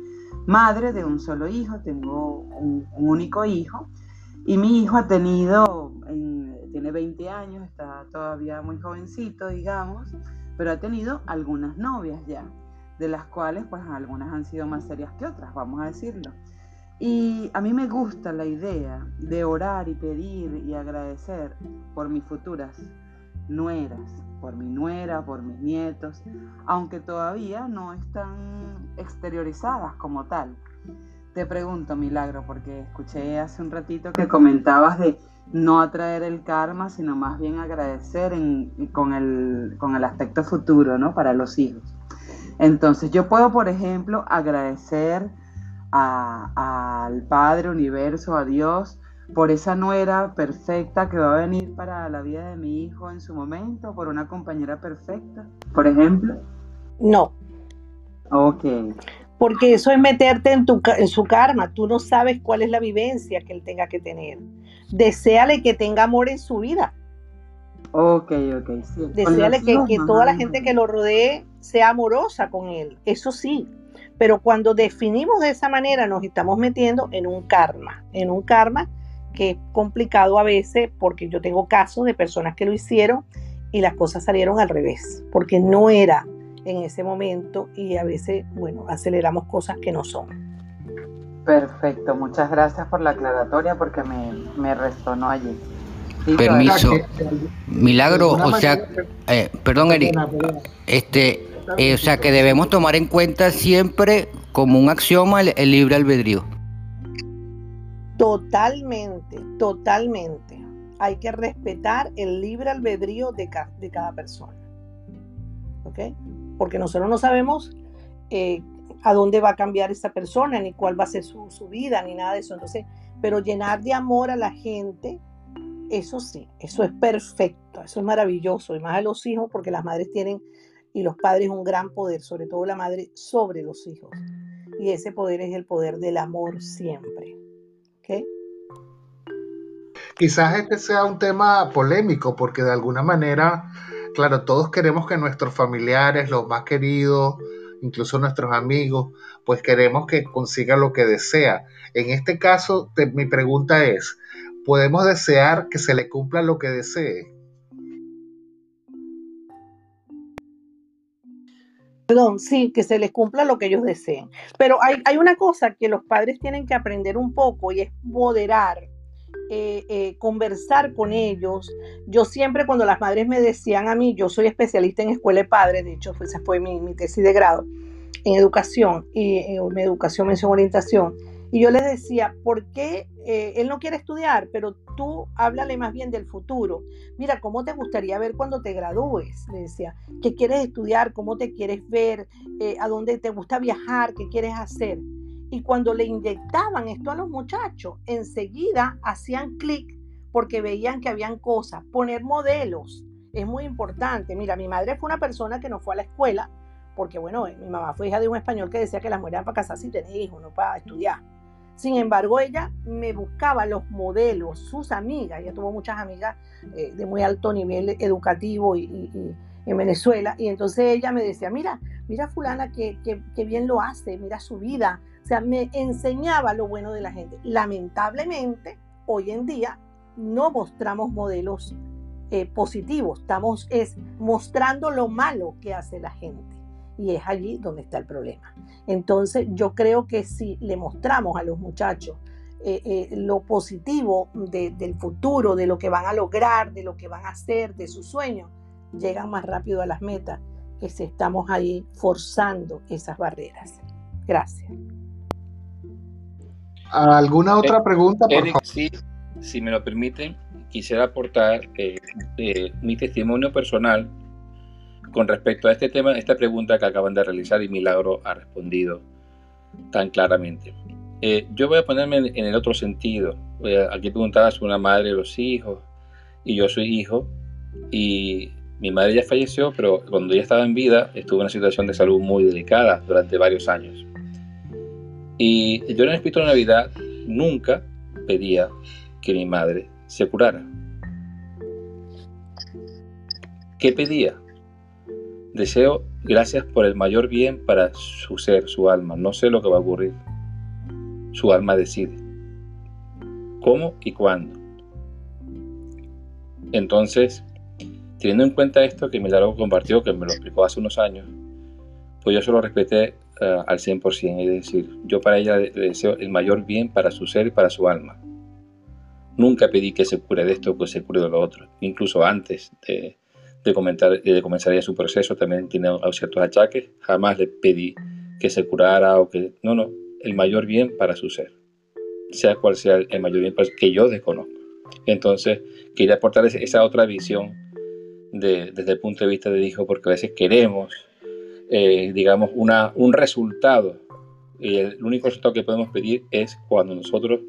madre de un solo hijo, tengo un, único hijo. Y mi hijo ha tenido, tiene 20 años, está todavía muy jovencito, digamos, pero ha tenido algunas novias ya, de las cuales pues algunas han sido más serias que otras, vamos a decirlo. Y a mí me gusta la idea de orar y pedir y agradecer por mis futuras nueras, por mi nuera, por mis nietos, aunque todavía no están exteriorizadas como tal. te pregunto, Milagro, porque escuché hace un ratito que comentabas de no atraer el karma, sino más bien agradecer con, el, con el aspecto futuro, ¿no? Para los hijos. Entonces, yo puedo, por ejemplo, agradecer al Padre Universo, a Dios, por esa nuera perfecta que va a venir para la vida de mi hijo en su momento, por una compañera perfecta, por ejemplo? No. Ok. Porque eso es meterte en, tu, en su karma. Tú no sabes cuál es la vivencia que él tenga que tener. Deseale que tenga amor en su vida. Ok, ok, sí. Deseale que, que toda la gente que lo rodee sea amorosa con él. Eso sí, pero cuando definimos de esa manera nos estamos metiendo en un karma, en un karma que es complicado a veces porque yo tengo casos de personas que lo hicieron y las cosas salieron al revés, porque no era en ese momento y a veces, bueno, aceleramos cosas que no son. Perfecto, muchas gracias por la aclaratoria porque me, me resonó allí. Permiso. Milagro, o sea, eh, perdón, Eri, este, eh, o sea que debemos tomar en cuenta siempre como un axioma el, libre albedrío. Totalmente, totalmente. Hay que respetar el libre albedrío de, cada persona. ¿Ok? Porque nosotros no sabemos eh, a dónde va a cambiar esa persona, ni cuál va a ser su, su, vida, ni nada de eso. Entonces, pero llenar de amor a la gente, eso sí, eso es perfecto, eso es maravilloso, y más a los hijos, porque las madres tienen y los padres un gran poder, sobre todo la madre, sobre los hijos. Y ese poder es el poder del amor siempre. Quizás este sea un tema polémico porque de alguna manera, claro, todos queremos que nuestros familiares, los más queridos, incluso nuestros amigos, pues queremos que consiga lo que desea. En este caso, mi pregunta es, ¿podemos desear que se le cumpla lo que desee? Perdón, sí, que se les cumpla lo que ellos deseen. Pero hay, hay una cosa que los padres tienen que aprender un poco y es moderar, eh, eh, conversar con ellos. Yo siempre cuando las madres me decían a mí, yo soy especialista en escuela de padres, de hecho esa fue mi, mi tesis de grado en educación y en eh, educación, mención, orientación. Y yo les decía, ¿por qué eh, él no quiere estudiar? Pero tú háblale más bien del futuro. Mira, ¿cómo te gustaría ver cuando te gradúes? Le decía, ¿qué quieres estudiar? ¿Cómo te quieres ver? Eh, ¿A dónde te gusta viajar? ¿Qué quieres hacer? Y cuando le inyectaban esto a los muchachos, enseguida hacían clic porque veían que habían cosas. Poner modelos es muy importante. Mira, mi madre fue una persona que no fue a la escuela, porque bueno, mi mamá fue hija de un español que decía que las mujeres eran para casarse y tener hijos, no para estudiar. Sin embargo, ella me buscaba los modelos, sus amigas, ella tuvo muchas amigas eh, de muy alto nivel educativo y, en Venezuela, y entonces ella me decía, mira, mira fulana que, bien lo hace, mira su vida, o sea, me enseñaba lo bueno de la gente. Lamentablemente, hoy en día no mostramos modelos eh, positivos, estamos es mostrando lo malo que hace la gente y es allí donde está el problema. Entonces yo creo que si le mostramos a los muchachos eh, eh, lo positivo del futuro, de lo que van a lograr, de lo que van a hacer, de sus sueños, llegan más rápido a las metas que si estamos ahí forzando esas barreras. Gracias. ¿Alguna otra eh, pregunta? Por Sí, si me lo permiten, quisiera aportar mi testimonio personal con respecto a este tema, esta pregunta que acaban de realizar y Milagro ha respondido tan claramente. Eh, yo voy a ponerme en, el otro sentido. aquí preguntabas una madre los hijos y yo soy hijo y mi madre ya falleció, pero cuando ella estaba en vida estuvo en una situación de salud muy delicada durante varios años. Y yo en el Espíritu de Navidad nunca pedía que mi madre se curara. ¿Qué pedía? Deseo gracias por el mayor bien para su ser, su alma. No sé lo que va a ocurrir. Su alma decide. ¿Cómo y cuándo? Entonces, teniendo en cuenta esto que Milagro compartió, que me lo explicó hace unos años, pues yo se lo respeté uh, al 100%. Es decir, yo para ella le deseo el mayor bien para su ser y para su alma. Nunca pedí que se cure de esto o que se cure de lo otro. Incluso antes de, de, comentar, de comenzar ya su proceso, también tiene ciertos achaques. Jamás le pedí que se curara o que... No, no. el mayor bien para su ser, sea cual sea el mayor bien que yo desconozco. Entonces, quería aportar esa otra visión desde el punto de vista de hijo, porque a veces queremos, eh, digamos, una, un resultado. Y el único resultado que podemos pedir es cuando nosotros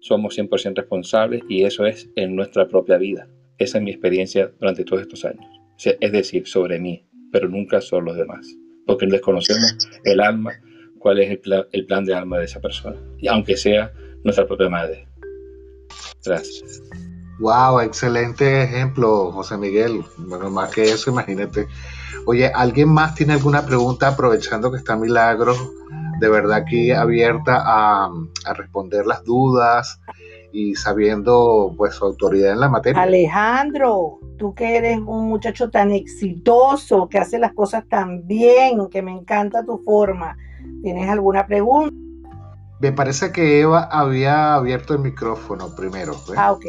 somos 100% responsables y eso es en nuestra propia vida. Esa es mi experiencia durante todos estos años. Es decir, sobre mí, pero nunca sobre los demás. Porque desconocemos el alma, cuál es el, el plan de alma de esa persona. Y aunque sea nuestra propia madre. Gracias. Wow, excelente ejemplo, José Miguel. Bueno, más que eso, imagínate. Oye, ¿alguien más tiene alguna pregunta aprovechando que está Milagro? De verdad aquí abierta a, responder las dudas y sabiendo pues su autoridad en la materia. Alejandro, tú que eres un muchacho tan exitoso, que hace las cosas tan bien, que me encanta tu forma. ¿Tienes alguna pregunta? Me parece que Eva había abierto el micrófono primero. Pues. Ah, ok.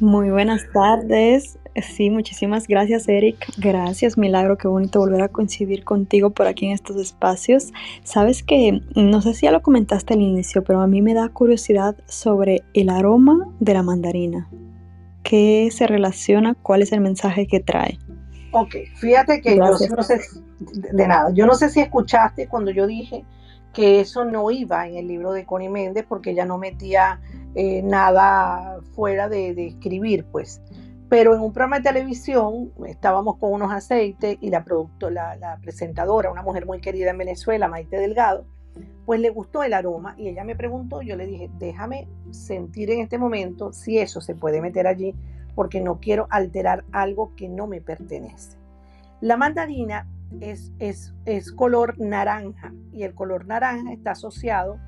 Muy buenas tardes. Sí, muchísimas gracias Eric. Gracias Milagro, qué bonito volver a coincidir contigo por aquí en estos espacios. Sabes que, no sé si ya lo comentaste al inicio, pero a mí me da curiosidad sobre el aroma de la mandarina. ¿Qué se relaciona? ¿Cuál es el mensaje que trae? Ok, fíjate que yo no sé, de nada, yo no sé si escuchaste cuando yo dije que eso no iba en el libro de Connie Méndez porque ella no metía eh, nada fuera de, escribir, pues. Pero en un programa de televisión estábamos con unos aceites y la, la, presentadora, una mujer muy querida en Venezuela, Maite Delgado, pues le gustó el aroma y ella me preguntó, yo le dije, déjame sentir en este momento si eso se puede meter allí, porque no quiero alterar algo que no me pertenece. La mandarina es, es, es color naranja y el color naranja está asociado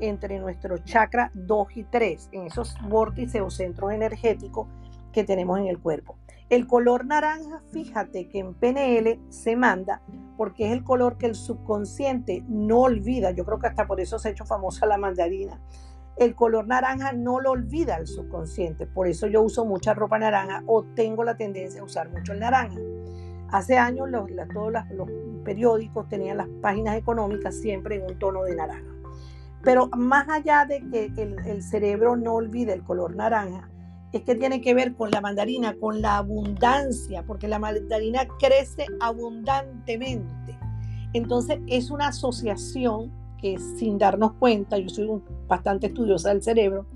entre nuestros chakra 2 y 3, en esos vórtices o centros energéticos que tenemos en el cuerpo. El color naranja, fíjate que en PNL se manda porque es el color que el subconsciente no olvida. Yo creo que hasta por eso se ha hecho famosa la mandarina. El color naranja no lo olvida el subconsciente. Por eso yo uso mucha ropa naranja o tengo la tendencia a usar mucho el naranja. Hace años todos los periódicos tenían las páginas económicas siempre en un tono de naranja. Pero más allá de que el, cerebro no olvide el color naranja, es que tiene que ver con la mandarina, con la abundancia, porque la mandarina crece abundantemente. Entonces es una asociación que sin darnos cuenta, yo soy bastante estudiosa del cerebro,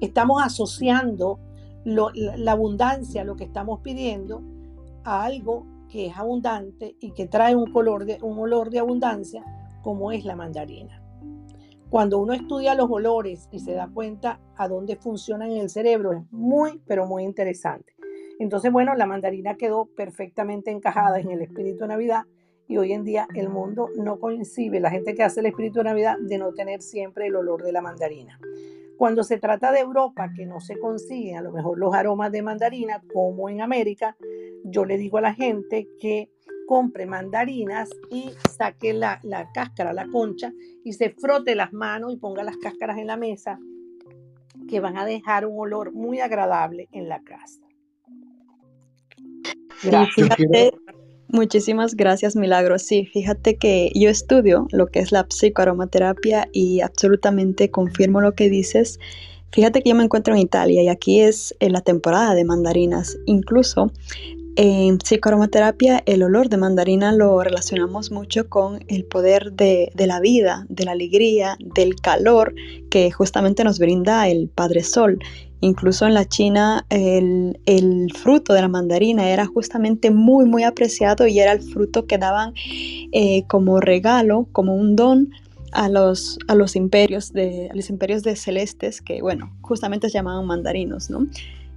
estamos asociando la, abundancia, lo que estamos pidiendo, a algo que es abundante y que trae un, color de, un olor de abundancia, como es la mandarina. Cuando uno estudia los olores y se da cuenta a dónde funcionan en el cerebro, es muy, pero muy interesante. Entonces, bueno, la mandarina quedó perfectamente encajada en el espíritu de Navidad y hoy en día el mundo no coincide, la gente que hace el espíritu de Navidad, de no tener siempre el olor de la mandarina. Cuando se trata de Europa, que no se consiguen a lo mejor los aromas de mandarina como en América, yo le digo a la gente que compre mandarinas y saque la, cáscara, la concha, y se frote las manos y ponga las cáscaras en la mesa, que van a dejar un olor muy agradable en la casa. muchísimas gracias, Milagro. Sí, fíjate que yo estudio lo que es la psicoaromaterapia y absolutamente confirmo lo que dices. Fíjate que yo me encuentro en Italia y aquí es en la temporada de mandarinas. Incluso en psicoaromaterapia, el olor de mandarina lo relacionamos mucho con el poder de, la vida, de la alegría, del calor que justamente nos brinda el Padre Sol. Incluso en la China el, fruto de la mandarina era justamente muy, muy apreciado y era el fruto que daban eh, como regalo, como un don a los, a los imperios de, los imperios celestes que, bueno, justamente se llamaban mandarinos, ¿no?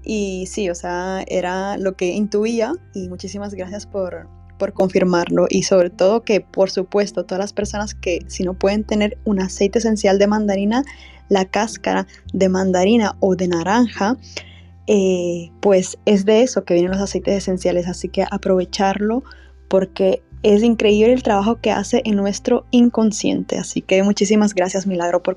Y sí, o sea, era lo que intuía y muchísimas gracias por, por confirmarlo y sobre todo que por supuesto todas las personas que si no pueden tener un aceite esencial de mandarina, la cáscara de mandarina o de naranja, eh, pues es de eso que vienen los aceites esenciales, así que aprovecharlo porque es increíble el trabajo que hace en nuestro inconsciente, así que muchísimas gracias Milagro por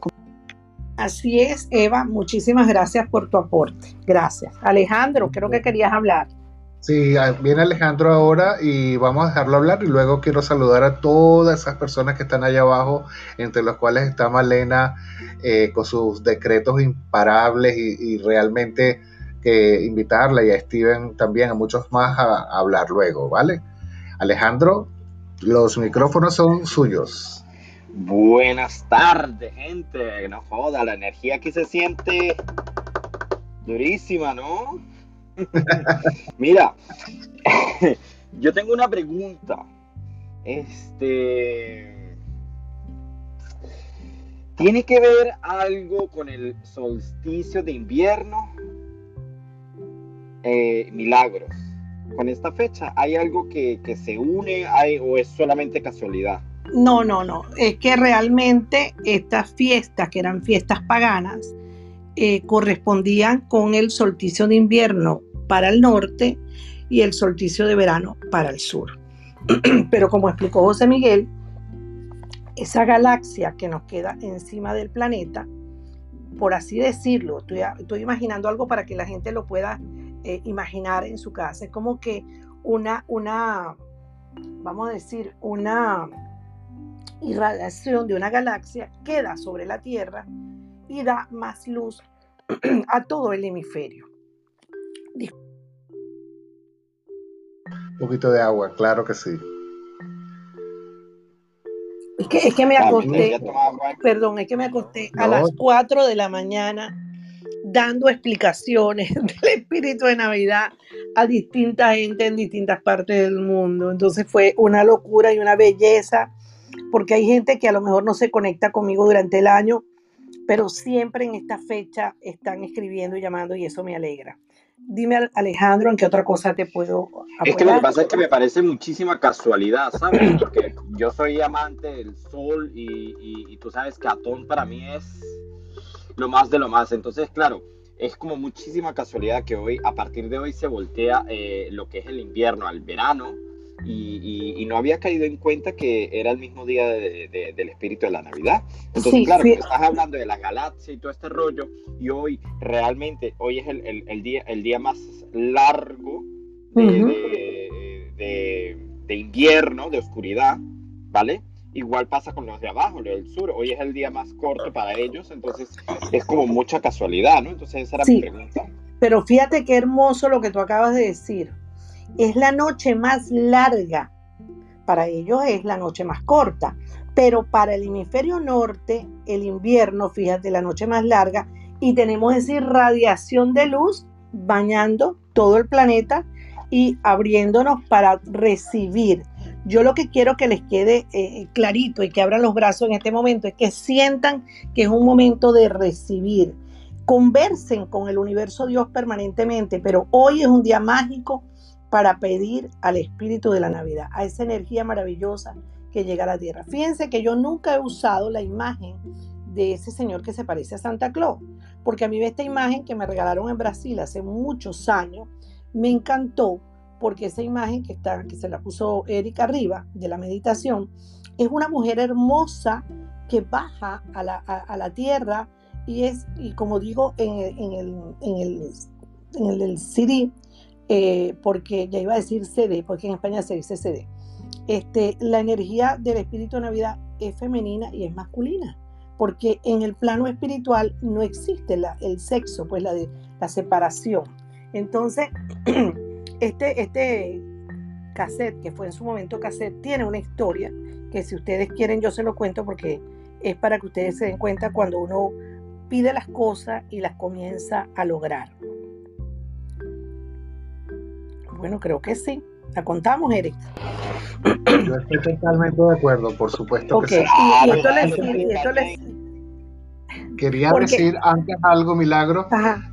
Así es, Eva, muchísimas gracias por tu aporte. Gracias. Alejandro, creo que querías hablar. Sí, viene Alejandro ahora y vamos a dejarlo hablar y luego quiero saludar a todas esas personas que están allá abajo, entre los cuales está Malena eh, con sus decretos imparables y, realmente que invitarla y a Steven también, a muchos más a, hablar luego, ¿vale? Alejandro, los micrófonos son suyos. Buenas tardes, gente. No joda, la energía aquí se siente durísima, ¿no? Mira, yo tengo una pregunta. Este. ¿Tiene que ver algo con el solsticio de invierno? Eh, milagros. Con esta fecha, ¿hay algo que, se une o es solamente casualidad? No, no, no. Es que realmente estas fiestas, que eran fiestas paganas, eh, correspondían con el solsticio de invierno para el norte y el solsticio de verano para el sur. Pero como explicó José Miguel, esa galaxia que nos queda encima del planeta, por así decirlo, estoy, imaginando algo para que la gente lo pueda eh, imaginar en su casa, es como que una, una, vamos a decir, una irradiación de una galaxia queda sobre la Tierra y da más luz a todo el hemisferio. Un poquito de agua, claro que sí. Es que, es que me acosté, perdón, es que me acosté a las 4 de la mañana dando explicaciones del espíritu de Navidad a distinta gente en distintas partes del mundo. Entonces fue una locura y una belleza, porque hay gente que a lo mejor no se conecta conmigo durante el año, pero siempre en esta fecha están escribiendo y llamando y eso me alegra. Dime, Alejandro, ¿en qué otra cosa te puedo apoyar? Es que lo que pasa es que me parece muchísima casualidad, ¿sabes? Porque yo soy amante del sol y, tú sabes que Atón para mí es lo más de lo más. Entonces, claro, es como muchísima casualidad que hoy, a partir de hoy, se voltea eh, lo que es el invierno al verano y, no había caído en cuenta que era el mismo día del espíritu de la Navidad. Entonces, claro, estás hablando de la galaxia y todo este rollo, y hoy realmente, hoy es el, día, el día más largo de, invierno, de oscuridad, ¿vale? Igual pasa con los de abajo, los del sur. Hoy es el día más corto para ellos, entonces es como mucha casualidad, ¿no? Entonces esa era mi pregunta. Pero fíjate qué hermoso lo que tú acabas de decir es la noche más larga. Para ellos es la noche más corta. Pero para el hemisferio norte, el invierno, fíjate, la noche más larga, y tenemos esa irradiación de luz bañando todo el planeta y abriéndonos para recibir. Yo lo que quiero que les quede eh, clarito y que abran los brazos en este momento es que sientan que es un momento de recibir. Conversen con el universo Dios permanentemente, pero hoy es un día mágico para pedir al espíritu de la Navidad, a esa energía maravillosa que llega a la tierra. Fíjense que yo nunca he usado la imagen de ese señor que se parece a Santa Claus, porque a mí esta imagen que me regalaron en Brasil hace muchos años me encantó porque esa imagen que está que se la puso Erika arriba de la meditación es una mujer hermosa que baja a la, tierra y es y como digo en, el en el en el CD eh, porque ya iba a decir CD, porque en España se dice CD. Este, la energía del espíritu de Navidad es femenina y es masculina, porque en el plano espiritual no existe el sexo, pues la separación. Entonces, este, este cassette, que fue en su momento cassette, tiene una historia que si ustedes quieren yo se lo cuento porque es para que ustedes se den cuenta cuando uno pide las cosas y las comienza a lograr. Bueno, creo que sí. ¿La contamos, Eric? Yo estoy totalmente de acuerdo, por supuesto que sí. Y, esto les, Quería decir antes algo, Milagro.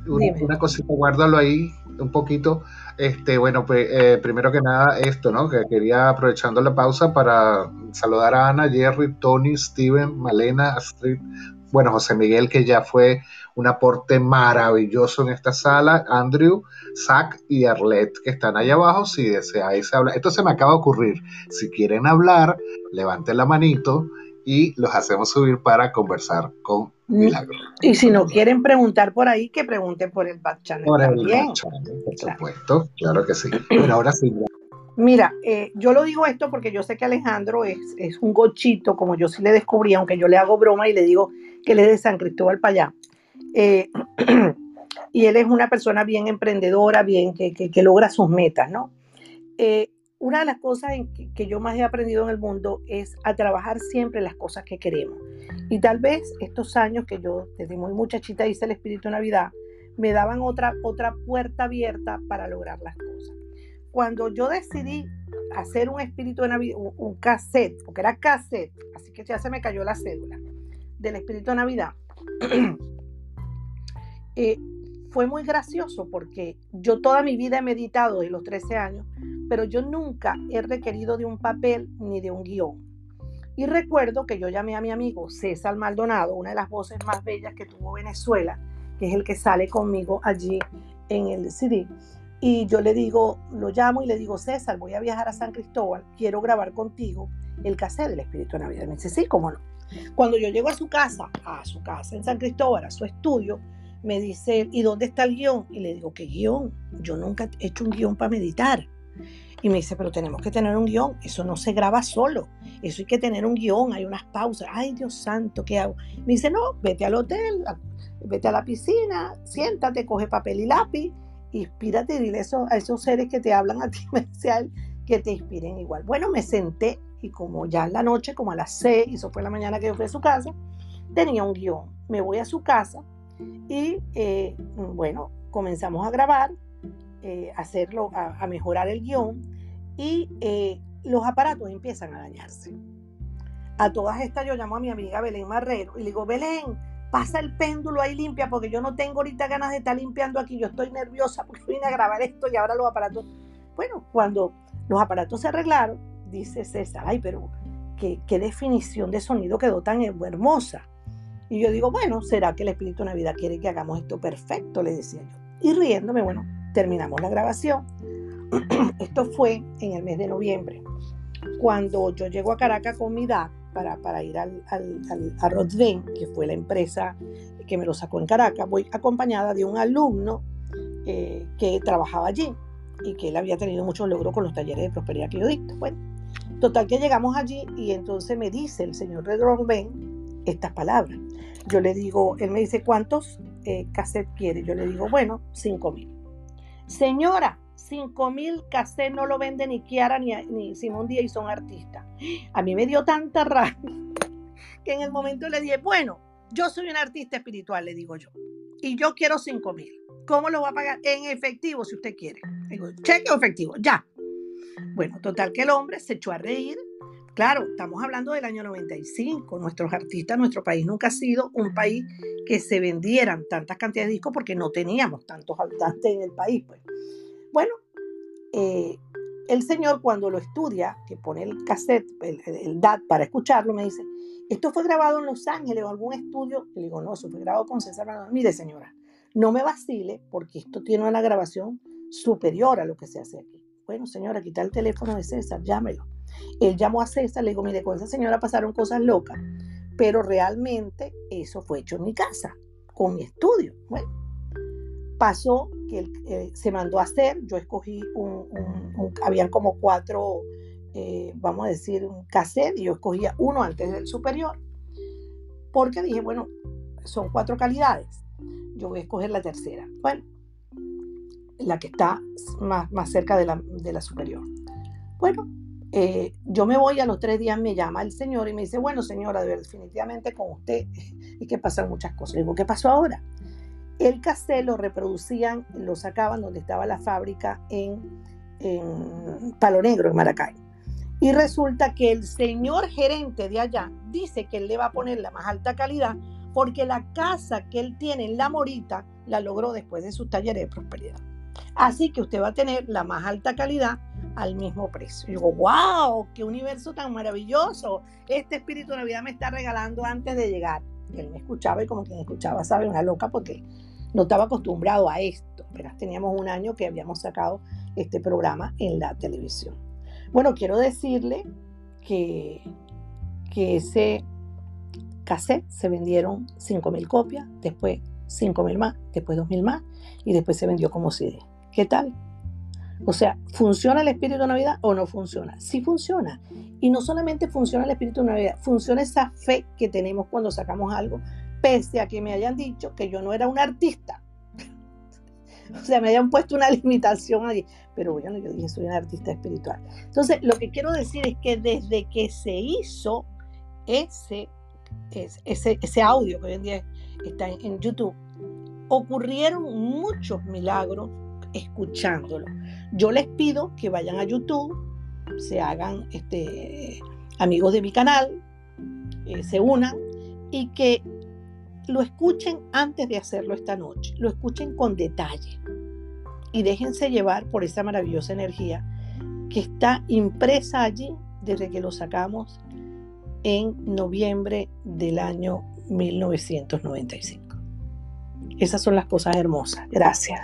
una, cosita, guárdalo ahí un poquito. Este, bueno, pues eh, primero que nada esto, ¿no? Que quería aprovechando la pausa para saludar a Ana, Jerry, Tony, Steven, Malena, Astrid, bueno, José Miguel, que ya fue un aporte maravilloso en esta sala, Andrew, Zach y Arlette, que están ahí abajo, si deseáis hablar. Esto se me acaba de ocurrir. Si quieren hablar, levanten la manito y los hacemos subir para conversar con. Milagro. Y si no quieren preguntar por ahí, que pregunten por el back channel por también. por supuesto, claro que sí. Pero ahora sí. Mira, eh, yo lo digo esto porque yo sé que Alejandro es, es, un gochito, como yo sí le descubrí, aunque yo le hago broma y le digo que él es de San Cristóbal para allá. Eh, y él es una persona bien emprendedora, bien que, que, logra sus metas, ¿no? Eh, una de las cosas que, yo más he aprendido en el mundo es a trabajar siempre las cosas que queremos. Y tal vez estos años que yo desde muy muchachita hice el Espíritu de Navidad, me daban otra, otra puerta abierta para lograr las cosas. Cuando yo decidí hacer un Espíritu de Navidad, un, cassette, porque era cassette, así que ya se me cayó la cédula del Espíritu de Navidad, eh, fue muy gracioso porque yo toda mi vida he meditado de los 13 años, pero yo nunca he requerido de un papel ni de un guion. Y recuerdo que yo llamé a mi amigo César Maldonado, una de las voces más bellas que tuvo Venezuela, que es el que sale conmigo allí en el CD. Y yo le digo, lo llamo y le digo, César, voy a viajar a San Cristóbal, quiero grabar contigo el cassette del Espíritu de Navidad. Me dice, sí, cómo no. Cuando yo llego a su casa, a su casa en San Cristóbal, a su estudio, me dice, ¿y dónde está el guion? Y le digo, ¿qué guion? Yo nunca he hecho un guion para meditar. Y me dice, pero tenemos que tener un guion, eso no se graba solo, eso hay que tener un guion, hay unas pausas, ay Dios santo, ¿qué hago? Me dice, no, vete al hotel, vete a la piscina, siéntate, coge papel y lápiz, inspírate y dile eso, a esos seres que te hablan a ti, que te inspiren igual. Bueno, me senté y como ya en la noche, como a las seis, eso fue la mañana que yo fui a su casa, tenía un guion. Me voy a su casa, y eh, bueno, comenzamos a grabar, eh, hacerlo, a, mejorar el guion y eh, los aparatos empiezan a dañarse. A todas estas yo llamo a mi amiga Belén Marrero y le digo, Belén, pasa el péndulo ahí limpia porque yo no tengo ahorita ganas de estar limpiando aquí, yo estoy nerviosa porque vine a grabar esto y ahora los aparatos... Bueno, cuando los aparatos se arreglaron, dice César, ay, pero qué, qué definición de sonido quedó tan hermosa. Y yo digo, bueno, ¿será que el Espíritu de Navidad quiere que hagamos esto perfecto? Le decía yo. Y riéndome, bueno, terminamos la grabación. esto fue en el mes de noviembre. Cuando yo llego a Caracas con mi DAC para, para ir al, al, a Rodven, que fue la empresa que me lo sacó en Caracas, voy acompañada de un alumno eh, que trabajaba allí y que él había tenido muchos logros con los talleres de prosperidad que yo dicto. Bueno, total que llegamos allí y entonces me dice el señor de Rodven estas palabras. Yo le digo, él me dice, ¿cuántos eh, quiere? Yo le digo, bueno, cinco mil. Señora, cinco mil cassettes no lo vende ni Kiara ni, ni Simón Díaz son artistas. A mí me dio tanta rabia que en el momento le dije, bueno, yo soy un artista espiritual, le digo yo, y yo quiero cinco mil. ¿Cómo lo va a pagar? En efectivo, si usted quiere. Digo, cheque o efectivo, ya. Bueno, total que el hombre se echó a reír, Claro, estamos hablando del año 95. Nuestros artistas, nuestro país nunca ha sido un país que se vendieran tantas cantidades de discos porque no teníamos tantos habitantes en el país. Pues. Bueno, eh, el señor cuando lo estudia, que pone el cassette, el, DAT para escucharlo, me dice, esto fue grabado en Los Ángeles o algún estudio. Le digo, no, eso fue grabado con César Mire, señora, no me vacile porque esto tiene una grabación superior a lo que se hace aquí. Bueno, señora, quita el teléfono de César, llámelo. Él llamó a César, le dijo, mire, con esa señora pasaron cosas locas, pero realmente eso fue hecho en mi casa, con mi estudio. Bueno, pasó que eh, se mandó a hacer, yo escogí un, habían como cuatro, eh, vamos a decir, un cassette, y yo escogía uno antes del superior, porque dije, bueno, son cuatro calidades, yo voy a escoger la tercera. Bueno, la que está más, más cerca de la, de la superior. Bueno, eh, yo me voy a los tres días, me llama el señor y me dice, bueno señora, definitivamente con usted y que pasan muchas cosas. Le digo, ¿qué pasó ahora? El cassette lo reproducían, lo sacaban donde estaba la fábrica en, en Palo Negro, en Maracay. Y resulta que el señor gerente de allá dice que él le va a poner la más alta calidad porque la casa que él tiene en La Morita la logró después de sus talleres de prosperidad. Así que usted va a tener la más alta calidad al mismo precio. Y digo, wow, qué universo tan maravilloso. Este espíritu de Navidad me está regalando antes de llegar. Él me escuchaba y como quien escuchaba, sabe, una loca porque no estaba acostumbrado a esto. Pero teníamos un año que habíamos sacado este programa en la televisión. Bueno, quiero decirle que, que ese cassette se vendieron 5.000 copias, después 5.000 más, después 2.000 más y después se vendió como CD. ¿Qué tal? O sea, ¿funciona el espíritu de Navidad o no funciona? Sí funciona. Y no solamente funciona el espíritu de Navidad, funciona esa fe que tenemos cuando sacamos algo, pese a que me hayan dicho que yo no era un artista. o sea, me hayan puesto una limitación allí. Pero bueno, yo dije, soy un artista espiritual. Entonces, lo que quiero decir es que desde que se hizo ese, ese, audio que hoy en día está en YouTube, ocurrieron muchos milagros escuchándolo. Yo les pido que vayan a YouTube, se hagan este, amigos de mi canal, eh, se unan y que lo escuchen antes de hacerlo esta noche, lo escuchen con detalle y déjense llevar por esa maravillosa energía que está impresa allí desde que lo sacamos en noviembre del año 1995. Esas son las cosas hermosas. Gracias.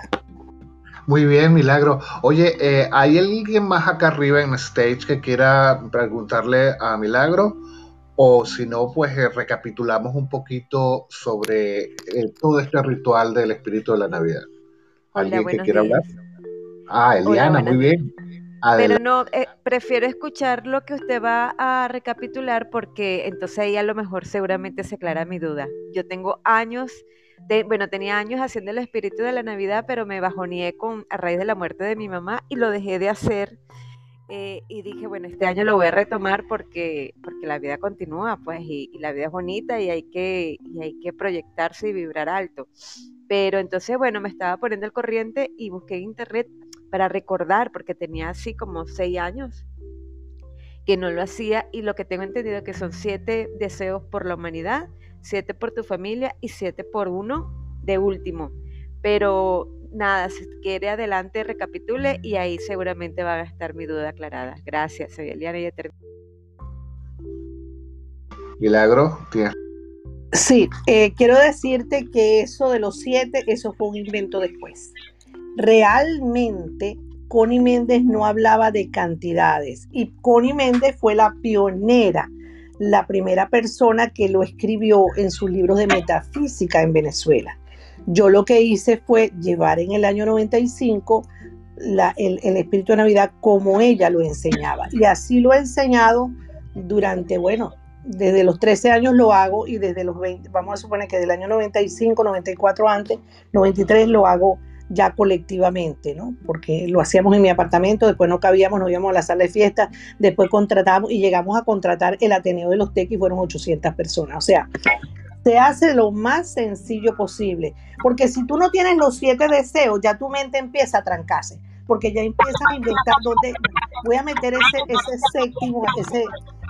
Muy bien, Milagro. Oye, eh, ¿hay alguien más acá arriba en stage que quiera preguntarle a Milagro? O si no, pues eh, recapitulamos un poquito sobre eh, todo este ritual del espíritu de la Navidad. ¿Alguien que quiera hablar? Ah, Eliana, muy bien. Pero no, prefiero escuchar lo que usted va a recapitular porque entonces ahí a lo mejor seguramente se aclara mi duda. Yo tengo años bueno, tenía años haciendo el espíritu de la Navidad, pero me bajoneé con, a raíz de la muerte de mi mamá y lo dejé de hacer. Eh, y dije, bueno, este año lo voy a retomar porque, porque la vida continúa, pues, y, la vida es bonita y hay, que, y hay que proyectarse y vibrar alto. Pero entonces, bueno, me estaba poniendo el corriente y busqué en internet para recordar, porque tenía así como seis años que no lo hacía y lo que tengo entendido que son siete deseos por la humanidad siete por tu familia y siete por uno de último. Pero nada, si quiere adelante, recapitule y ahí seguramente va a estar mi duda aclarada. Gracias, soy Eliana y Milagro, Sí, eh, quiero decirte que eso de los siete, eso fue un invento después. Realmente, Connie Méndez no hablaba de cantidades y Connie Méndez fue la pionera la primera persona que lo escribió en sus libros de metafísica en Venezuela. Yo lo que hice fue llevar en el año 95 el, espíritu de Navidad como ella lo enseñaba. Y así lo he enseñado durante, bueno, desde los 13 años lo hago y desde los 20, vamos a suponer que del año 95, 94 antes, 93 lo hago ya colectivamente, ¿no? Porque lo hacíamos en mi apartamento, después no cabíamos, nos íbamos a la sala de fiesta, después contratamos y llegamos a contratar el Ateneo de los y fueron 800 personas. O sea, se hace lo más sencillo posible, porque si tú no tienes los siete deseos, ya tu mente empieza a trancarse, porque ya empiezas a inventar dónde voy a meter ese, ese séptimo, ese,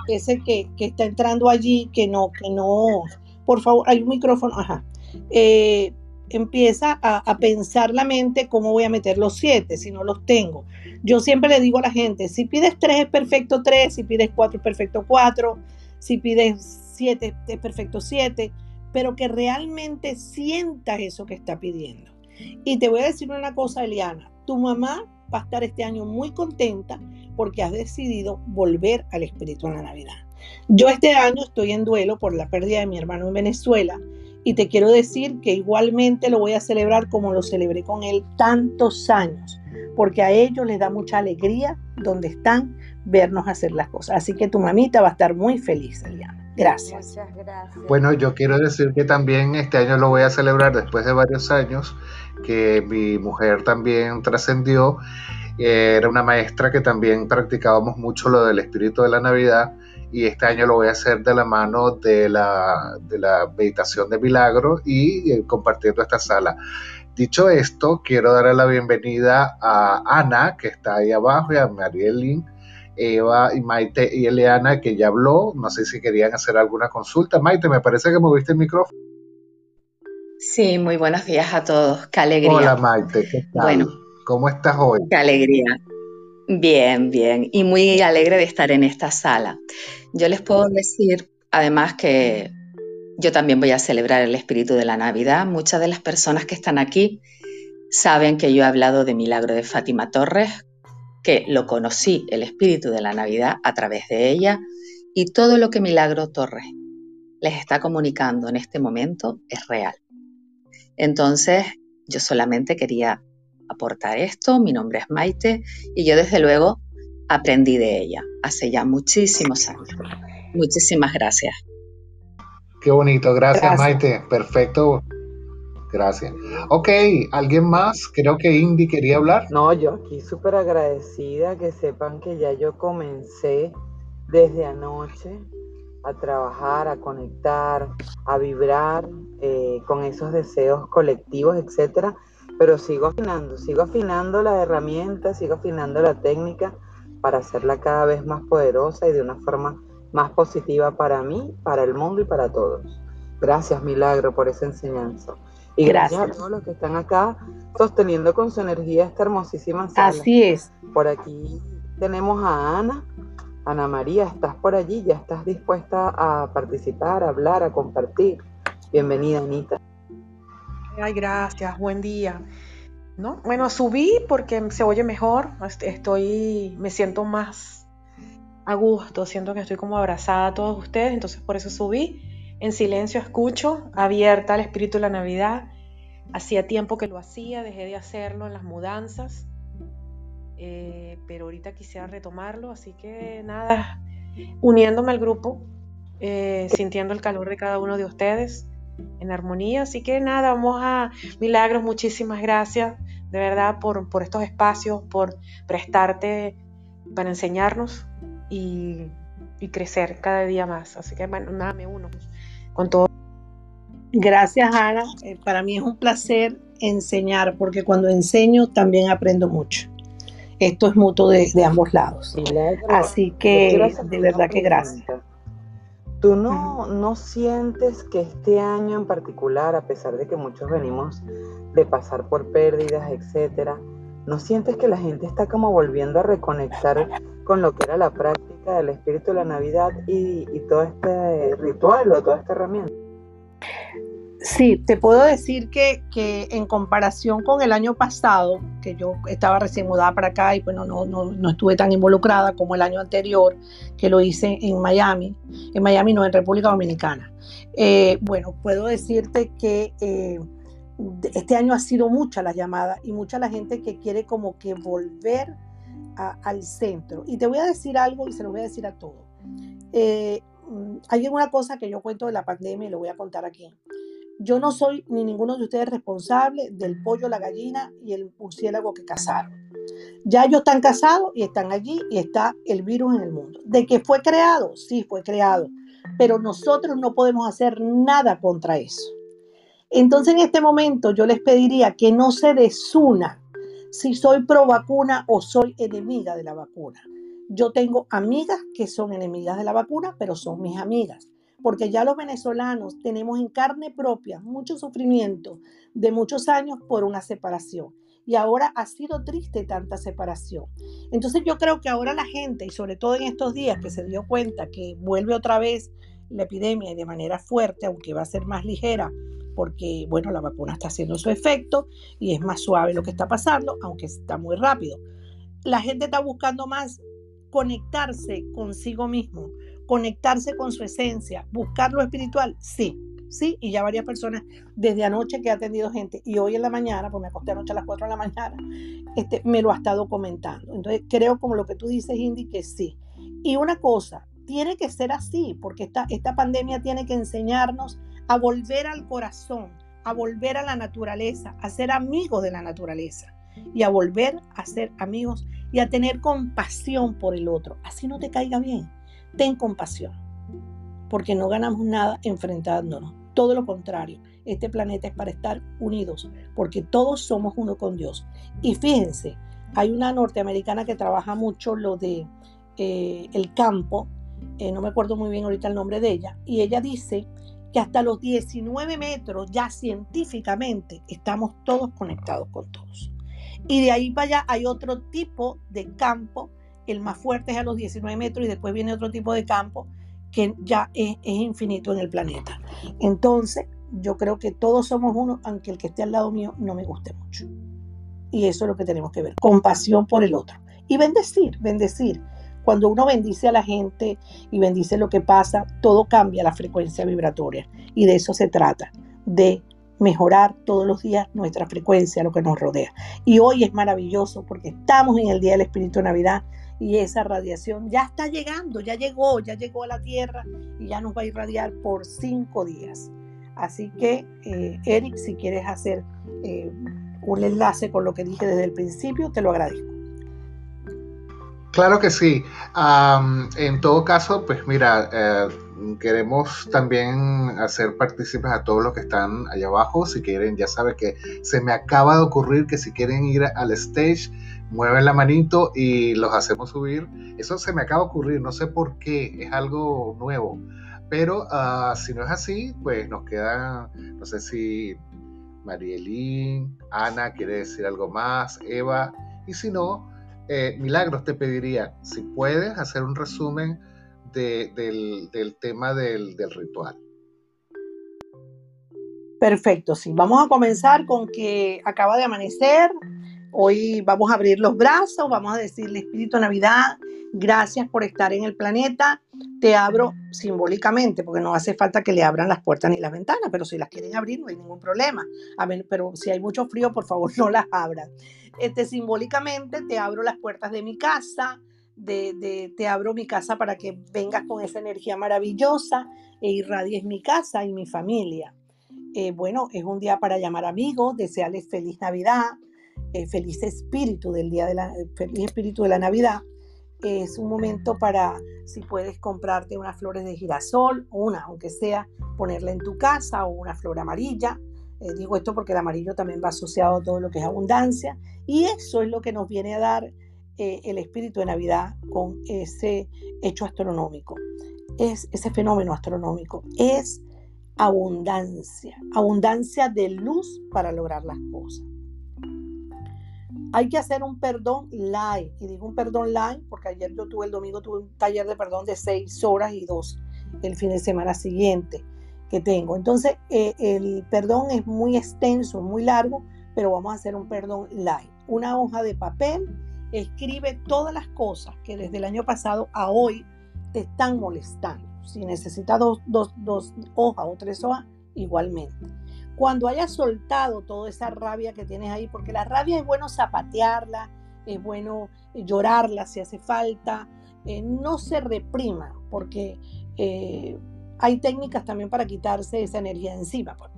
ese que, que está entrando allí, que no, que no, por favor, hay un micrófono, ajá. Eh, empieza a, pensar la mente cómo voy a meter los siete si no los tengo. Yo siempre le digo a la gente, si pides tres es perfecto tres, si pides cuatro es perfecto cuatro, si pides siete es perfecto siete, pero que realmente sienta eso que está pidiendo. Y te voy a decir una cosa, Eliana, tu mamá va a estar este año muy contenta porque has decidido volver al espíritu en la Navidad. Yo este año estoy en duelo por la pérdida de mi hermano en Venezuela y te quiero decir que igualmente lo voy a celebrar como lo celebré con él tantos años, porque a ellos les da mucha alegría donde están vernos hacer las cosas. Así que tu mamita va a estar muy feliz, Eliana. Gracias. Muchas gracias. Bueno, yo quiero decir que también este año lo voy a celebrar después de varios años, que mi mujer también trascendió. Era una maestra que también practicábamos mucho lo del espíritu de la Navidad y este año lo voy a hacer de la mano de la, de la meditación de milagro y eh, compartiendo esta sala. Dicho esto, quiero darle la bienvenida a Ana, que está ahí abajo, y a Marielín, Eva y Maite y Eliana, que ya habló. No sé si querían hacer alguna consulta. Maite, me parece que moviste el micrófono. Sí, muy buenos días a todos. Qué alegría. Hola Maite, ¿qué tal? Bueno, ¿cómo estás hoy? Qué alegría. Bien, bien, y muy alegre de estar en esta sala. Yo les puedo decir, además, que yo también voy a celebrar el espíritu de la Navidad. Muchas de las personas que están aquí saben que yo he hablado de Milagro de Fátima Torres, que lo conocí, el espíritu de la Navidad, a través de ella, y todo lo que Milagro Torres les está comunicando en este momento es real. Entonces, yo solamente quería aportar esto, mi nombre es Maite y yo desde luego aprendí de ella hace ya muchísimos años. Muchísimas gracias. Qué bonito, gracias, Maite, perfecto. Gracias. Ok, ¿alguien más? Creo que Indy quería hablar. No, yo aquí súper agradecida que sepan que ya yo comencé desde anoche a trabajar, a conectar, a vibrar eh, con esos deseos colectivos, etcétera. Pero sigo afinando, sigo afinando la herramienta, sigo afinando la técnica para hacerla cada vez más poderosa y de una forma más positiva para mí, para el mundo y para todos. Gracias, Milagro, por esa enseñanza. Y gracias, a todos los que están acá sosteniendo con su energía esta hermosísima sala. Así es. Por aquí tenemos a Ana. Ana María, ¿estás por allí? ¿Ya estás dispuesta a participar, a hablar, a compartir? Bienvenida, Anita. Ay, gracias, buen día. ¿No? Bueno, subí porque se oye mejor, estoy, me siento más a gusto, siento que estoy como abrazada a todos ustedes, entonces por eso subí. En silencio escucho, abierta al espíritu de la Navidad. Hacía tiempo que lo hacía, dejé de hacerlo en las mudanzas, eh, pero ahorita quisiera retomarlo, así que nada, uniéndome al grupo, eh, sintiendo el calor de cada uno de ustedes en armonía. Así que nada, vamos a Milagros, muchísimas gracias de verdad por, por estos espacios, por prestarte para enseñarnos y, y, crecer cada día más. Así que bueno, nada, me uno con todo. Gracias, Ana. Eh, para mí es un placer enseñar, porque cuando enseño también aprendo mucho. Esto es mutuo de, de ambos lados. Así que de verdad que gracias. ¿Tú no, no sientes que este año en particular, a pesar de que muchos venimos de pasar por pérdidas, etcétera, ¿no sientes que la gente está como volviendo a reconectar con lo que era la práctica del espíritu de la Navidad y, y todo este ritual o toda esta herramienta? Sí, te puedo decir que, en comparación con el año pasado, que yo estaba recién mudada para acá y bueno, no, no, estuve tan involucrada como el año anterior, que lo hice en Miami, en Miami no, en República Dominicana. Eh, bueno, puedo decirte que eh, este año ha sido mucha la llamada y mucha la gente que quiere como que volver al centro. Y te voy a decir algo y se lo voy a decir a todos. Eh, mm, hay una cosa que yo cuento de la pandemia y lo voy a contar aquí. Yo no soy ni ninguno de ustedes responsable del pollo, la gallina y el murciélago que cazaron. Ya ellos están casados y están allí y está el virus en el mundo. ¿De que fue creado? Sí, fue creado. Pero nosotros no podemos hacer nada contra eso. Entonces en este momento yo les pediría que no se desuna si soy pro vacuna o soy enemiga de la vacuna. Yo tengo amigas que son enemigas de la vacuna, pero son mis amigas porque ya los venezolanos tenemos en carne propia mucho sufrimiento de muchos años por una separación. Y ahora ha sido triste tanta separación. Entonces yo creo que ahora la gente, y sobre todo en estos días que se dio cuenta que vuelve otra vez la epidemia de manera fuerte, aunque va a ser más ligera, porque bueno, la vacuna está haciendo su efecto y es más suave lo que está pasando, aunque está muy rápido. La gente está buscando más conectarse consigo mismo, conectarse con su esencia, buscar lo espiritual, sí, sí, y ya varias personas desde anoche que ha atendido gente y hoy en la mañana, pues me acosté anoche a las 4 de la mañana, este, me lo ha estado comentando. Entonces creo como lo que tú dices, Indy, que sí. Y una cosa, tiene que ser así, porque esta, esta pandemia tiene que enseñarnos a volver al corazón, a volver a la naturaleza, a ser amigos de la naturaleza y a volver a ser amigos y a tener compasión por el otro. Así no te caiga bien ten compasión, porque no ganamos nada enfrentándonos. Todo lo contrario, este planeta es para estar unidos, porque todos somos uno con Dios. Y fíjense, hay una norteamericana que trabaja mucho lo de eh, el campo, eh, no me acuerdo muy bien ahorita el nombre de ella, y ella dice que hasta los 19 metros ya científicamente estamos todos conectados con todos. Y de ahí para allá hay otro tipo de campo el más fuerte es a los 19 metros y después viene otro tipo de campo que ya es, infinito en el planeta. Entonces, yo creo que todos somos uno, aunque el que esté al lado mío no me guste mucho. Y eso es lo que tenemos que ver, compasión por el otro. Y bendecir, bendecir. Cuando uno bendice a la gente y bendice lo que pasa, todo cambia la frecuencia vibratoria. Y de eso se trata, de mejorar todos los días nuestra frecuencia, lo que nos rodea. Y hoy es maravilloso porque estamos en el Día del Espíritu de Navidad y esa radiación ya está llegando, ya llegó, ya llegó a la Tierra y ya nos va a irradiar por cinco días. Así que, eh, Eric, si quieres hacer eh, un enlace con lo que dije desde el principio, te lo agradezco. Claro que sí. en todo caso, pues mira, eh, queremos también hacer partícipes a todos los que están allá abajo. Si quieren, ya saben que se me acaba de ocurrir que si quieren ir al stage, mueven la manito y los hacemos subir. Eso se me acaba de ocurrir, no sé por qué, es algo nuevo. Pero uh, si no es así, pues nos queda, no sé si Marielín, Ana quiere decir algo más, Eva, y si no, eh, Milagros te pediría, si puedes hacer un resumen de, del, tema del ritual. Perfecto, sí. Vamos a comenzar con que acaba de amanecer, Hoy vamos a abrir los brazos, vamos a decirle Espíritu Navidad, gracias por estar en el planeta. Te abro simbólicamente, porque no hace falta que le abran las puertas ni las ventanas, pero si las quieren abrir no hay ningún problema. Pero si hay mucho frío, por favor no las abran. Este, simbólicamente te abro las puertas de mi casa, de, te abro mi casa para que vengas con esa energía maravillosa e irradies mi casa y mi familia. Eh, bueno, es un día para llamar amigos, desearles feliz Navidad, eh, feliz espíritu del día de la feliz espíritu de la Navidad. Es un momento para, si puedes comprarte unas flores de girasol, una, aunque sea, ponerla en tu casa o una flor amarilla. Eh, digo esto porque el amarillo también va asociado a todo lo que es abundancia. Y eso es lo que nos viene a dar eh, el espíritu de Navidad con ese hecho astronómico. Es ese fenómeno astronómico. Es abundancia. Abundancia de luz para lograr las cosas. Hay que hacer un perdón live. Y digo un perdón live porque ayer yo tuve el domingo, tuve un taller de perdón de seis horas y dos el fin de semana siguiente que tengo. Entonces, eh, el perdón es muy extenso, muy largo, pero vamos a hacer un perdón live. Una hoja de papel, escribe todas las cosas que desde el año pasado a hoy te están molestando. Si necesitas dos, dos, dos hojas o tres hojas, igualmente cuando hayas soltado toda esa rabia que tienes ahí, porque la rabia es bueno zapatearla, es bueno llorarla si hace falta, eh, no se reprima, porque eh, hay técnicas también para quitarse esa energía de encima. Pues.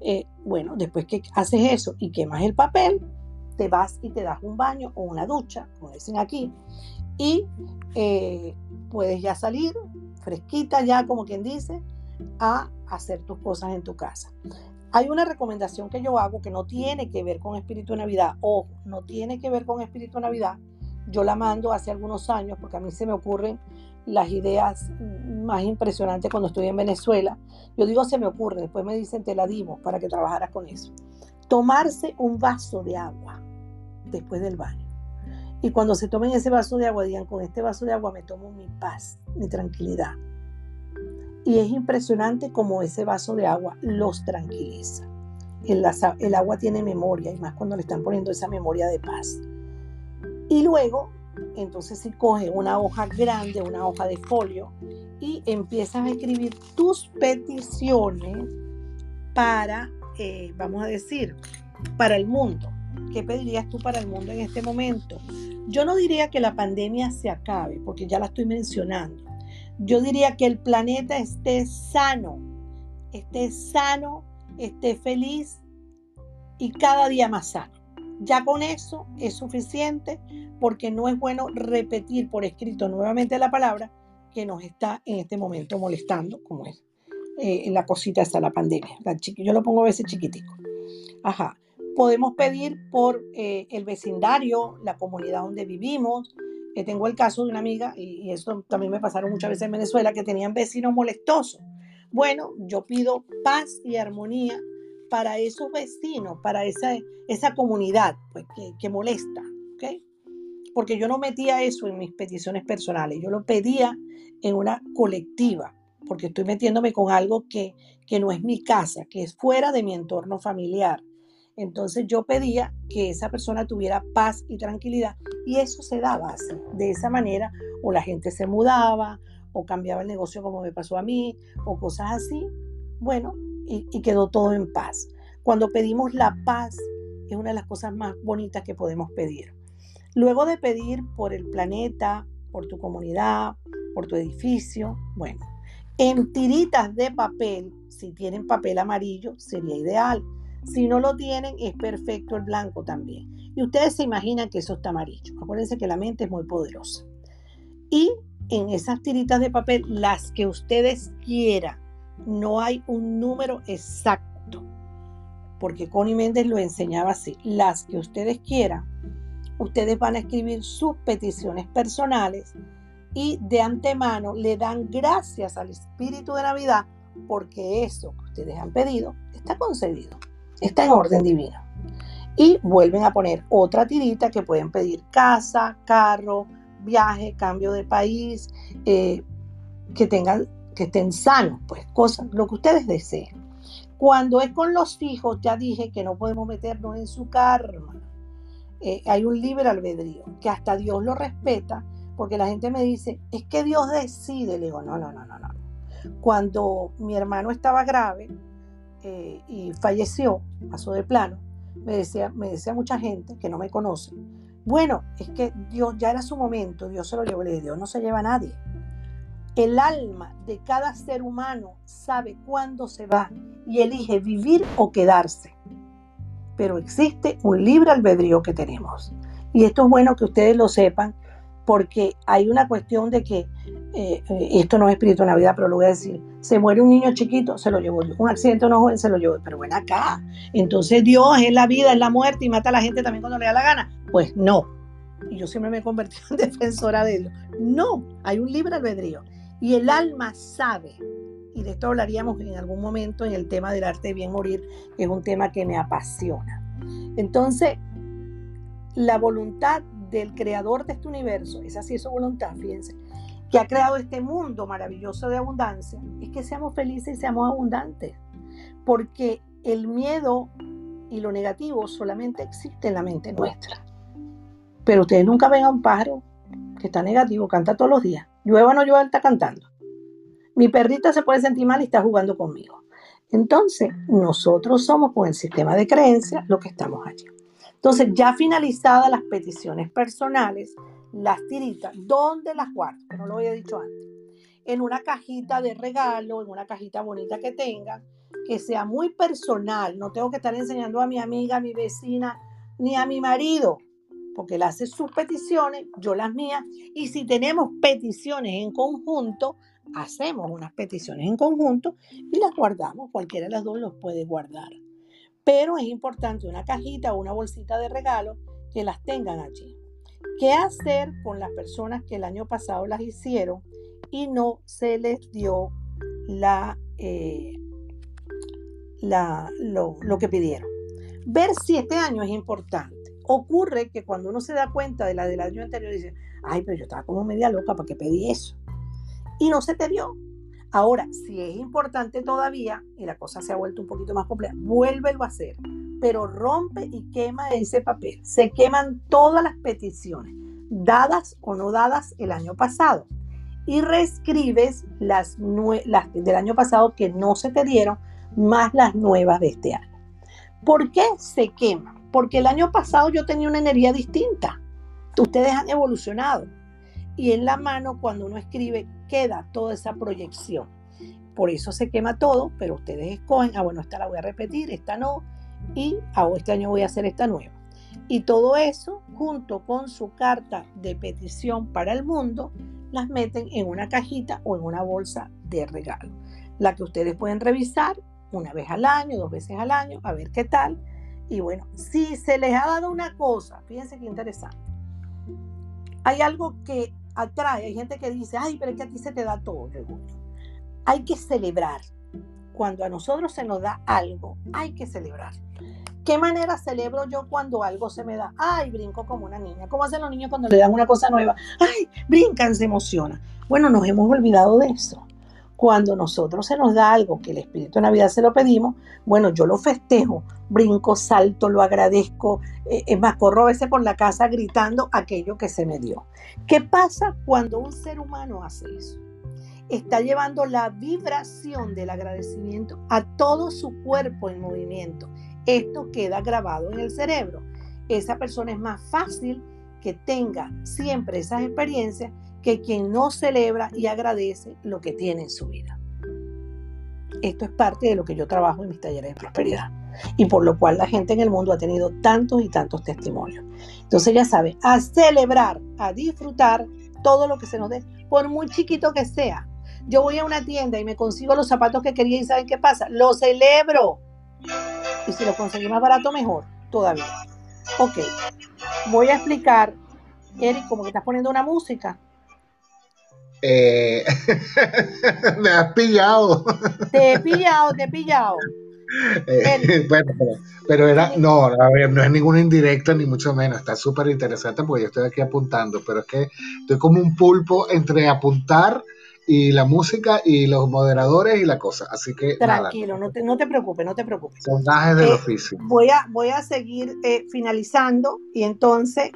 Eh, bueno, después que haces eso y quemas el papel, te vas y te das un baño o una ducha, como dicen aquí, y puedes ya salir fresquita, ya como quien dice, a hacer tus cosas en tu casa. Hay una recomendación que yo hago que no tiene que ver con Espíritu de Navidad. Ojo, no tiene que ver con Espíritu de Navidad. Yo la mando hace algunos años porque a mí se me ocurren las ideas más impresionantes cuando estoy en Venezuela. Yo digo se me ocurre, después me dicen te la dimos para que trabajaras con eso. Tomarse un vaso de agua después del baño. Y cuando se tomen ese vaso de agua, digan, con este vaso de agua me tomo mi paz, mi tranquilidad. Y es impresionante cómo ese vaso de agua los tranquiliza. El, el, agua tiene memoria, y más cuando le están poniendo esa memoria de paz. Y luego, entonces si coge una hoja grande, una hoja de folio, y empiezas a escribir tus peticiones para, eh, vamos a decir, para el mundo. ¿Qué pedirías tú para el mundo en este momento? Yo no diría que la pandemia se acabe, porque ya la estoy mencionando yo diría que el planeta esté sano, esté sano, esté feliz y cada día más sano. Ya con eso es suficiente porque no es bueno repetir por escrito nuevamente la palabra que nos está en este momento molestando, como es eh, la cosita esa, la pandemia. yo lo pongo a veces chiquitico. Ajá. Podemos pedir por eh, el vecindario, la comunidad donde vivimos, tengo el caso de una amiga, y, eso también me pasaron muchas veces en Venezuela, que tenían vecinos molestosos. Bueno, yo pido paz y armonía para esos vecinos, para esa, esa comunidad pues, que, molesta, ¿ok? Porque yo no metía eso en mis peticiones personales, yo lo pedía en una colectiva, porque estoy metiéndome con algo que, que no es mi casa, que es fuera de mi entorno familiar. Entonces yo pedía que esa persona tuviera paz y tranquilidad y eso se daba así. De esa manera o la gente se mudaba o cambiaba el negocio como me pasó a mí o cosas así. Bueno, y, y quedó todo en paz. Cuando pedimos la paz es una de las cosas más bonitas que podemos pedir. Luego de pedir por el planeta, por tu comunidad, por tu edificio, bueno, en tiritas de papel, si tienen papel amarillo, sería ideal. Si no lo tienen, es perfecto el blanco también. Y ustedes se imaginan que eso está amarillo. Acuérdense que la mente es muy poderosa. Y en esas tiritas de papel, las que ustedes quieran, no hay un número exacto. Porque Connie Méndez lo enseñaba así. Las que ustedes quieran, ustedes van a escribir sus peticiones personales y de antemano le dan gracias al Espíritu de Navidad porque eso que ustedes han pedido está concedido, está en orden divino. Y vuelven a poner otra tirita que pueden pedir casa, carro, viaje, cambio de país, eh, que tengan, que estén sanos, pues cosas, lo que ustedes deseen. Cuando es con los hijos, ya dije que no podemos meternos en su karma. Eh, hay un libre albedrío, que hasta Dios lo respeta, porque la gente me dice, es que Dios decide. Le digo, no, no, no, no, no. Cuando mi hermano estaba grave eh, y falleció, pasó de plano, me decía, me decía mucha gente que no me conoce, bueno, es que Dios ya era su momento, Dios se lo llevó, le dije, Dios no se lleva a nadie. El alma de cada ser humano sabe cuándo se va y elige vivir o quedarse. Pero existe un libre albedrío que tenemos. Y esto es bueno que ustedes lo sepan porque hay una cuestión de que, eh, eh, esto no es espíritu de Navidad, pero lo voy a decir, se muere un niño chiquito, se lo llevó un accidente una joven, se lo llevó, pero bueno, acá, entonces Dios es la vida, es la muerte y mata a la gente también cuando le da la gana. Pues no, y yo siempre me he convertido en defensora de ello. No, hay un libre albedrío. Y el alma sabe, y de esto hablaríamos en algún momento en el tema del arte de bien morir, que es un tema que me apasiona. Entonces, la voluntad del creador de este universo, esa sí es su voluntad, fíjense, que ha creado este mundo maravilloso de abundancia, es que seamos felices y seamos abundantes. Porque el miedo y lo negativo solamente existe en la mente nuestra. Pero ustedes nunca ven a un pájaro que está negativo, canta todos los días. Llueva o no llueva, está cantando. Mi perrita se puede sentir mal y está jugando conmigo. Entonces, nosotros somos con el sistema de creencias lo que estamos allí. Entonces, ya finalizadas las peticiones personales, las tiritas, ¿dónde las guardo? Que no lo había dicho antes. En una cajita de regalo, en una cajita bonita que tenga, que sea muy personal. No tengo que estar enseñando a mi amiga, a mi vecina, ni a mi marido, porque él hace sus peticiones, yo las mías. Y si tenemos peticiones en conjunto, hacemos unas peticiones en conjunto y las guardamos. Cualquiera de las dos los puede guardar. Pero es importante una cajita o una bolsita de regalo que las tengan allí. ¿Qué hacer con las personas que el año pasado las hicieron y no se les dio eh, lo que pidieron? Ver si este año es importante. Ocurre que cuando uno se da cuenta de la del año anterior, dice, ay, pero yo estaba como media loca, ¿para qué pedí eso? Y no se te dio. Ahora, si es importante todavía y la cosa se ha vuelto un poquito más compleja, vuélvelo a hacer, pero rompe y quema ese papel. Se queman todas las peticiones, dadas o no dadas el año pasado, y reescribes las, las del año pasado que no se te dieron, más las nuevas de este año. ¿Por qué se queman? Porque el año pasado yo tenía una energía distinta. Ustedes han evolucionado y en la mano cuando uno escribe queda toda esa proyección. Por eso se quema todo, pero ustedes escogen, ah, bueno, esta la voy a repetir, esta no, y ah, este año voy a hacer esta nueva. Y todo eso, junto con su carta de petición para el mundo, las meten en una cajita o en una bolsa de regalo, la que ustedes pueden revisar una vez al año, dos veces al año, a ver qué tal. Y bueno, si se les ha dado una cosa, fíjense qué interesante. Hay algo que atrae. Hay gente que dice, ay, pero es que a ti se te da todo. Hay que celebrar. Cuando a nosotros se nos da algo, hay que celebrar. ¿Qué manera celebro yo cuando algo se me da? Ay, brinco como una niña. ¿Cómo hacen los niños cuando le dan una cosa nueva? Ay, brincan, se emociona. Bueno, nos hemos olvidado de eso. Cuando nosotros se nos da algo que el Espíritu de Navidad se lo pedimos, bueno, yo lo festejo, brinco, salto, lo agradezco, eh, es más, corro a veces por la casa gritando aquello que se me dio. ¿Qué pasa cuando un ser humano hace eso? Está llevando la vibración del agradecimiento a todo su cuerpo en movimiento. Esto queda grabado en el cerebro. Esa persona es más fácil que tenga siempre esas experiencias que quien no celebra y agradece lo que tiene en su vida. Esto es parte de lo que yo trabajo en mis talleres de prosperidad y por lo cual la gente en el mundo ha tenido tantos y tantos testimonios. Entonces ya sabe, a celebrar, a disfrutar todo lo que se nos dé, por muy chiquito que sea. Yo voy a una tienda y me consigo los zapatos que quería y ¿saben qué pasa? Lo celebro. Y si lo conseguí más barato, mejor todavía. Ok, voy a explicar, Eric, como que estás poniendo una música. Eh, me has pillado. Te he pillado, te he pillado. Eh, bueno, pero, era, no, a ver, no es ninguna indirecta ni mucho menos, está súper interesante porque yo estoy aquí apuntando, pero es que estoy como un pulpo entre apuntar y la música y los moderadores y la cosa, así que... Tranquilo, no, te, no te preocupes, no te preocupes. Son gajes del eh, oficio. Voy a, voy a seguir finalizando y entonces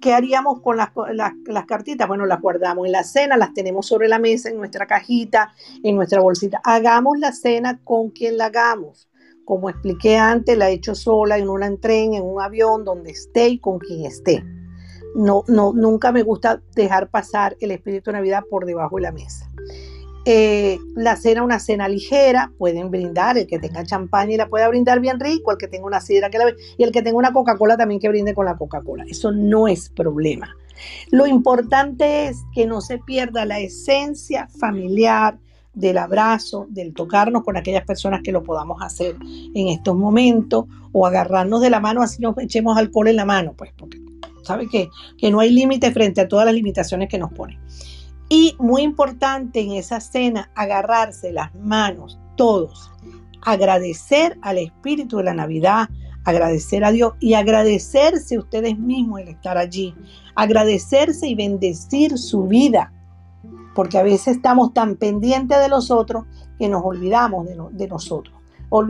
¿qué haríamos con las, cartitas? Bueno, las guardamos en la cena, las tenemos sobre la mesa, en nuestra cajita, en nuestra bolsita. Hagamos la cena con quien la hagamos. Como expliqué antes, la he hecho sola, en un tren, en un avión, donde esté y con quien esté. No, no, nunca me gusta dejar pasar el espíritu de Navidad por debajo de la mesa. Eh, la cena, una cena ligera, pueden brindar, el que tenga champaña y la pueda brindar bien rico, el que tenga una sidra que la y el que tenga una Coca-Cola también que brinde con la Coca-Cola. Eso no es problema. Lo importante es que no se pierda la esencia familiar del abrazo, del tocarnos con aquellas personas que lo podamos hacer en estos momentos o agarrarnos de la mano así nos echemos alcohol en la mano, pues porque sabe que, que no hay límite frente a todas las limitaciones que nos ponen. Y muy importante en esa cena, agarrarse las manos todos, agradecer al Espíritu de la Navidad, agradecer a Dios y agradecerse ustedes mismos el estar allí, agradecerse y bendecir su vida, porque a veces estamos tan pendientes de los otros que nos olvidamos de, nosotros.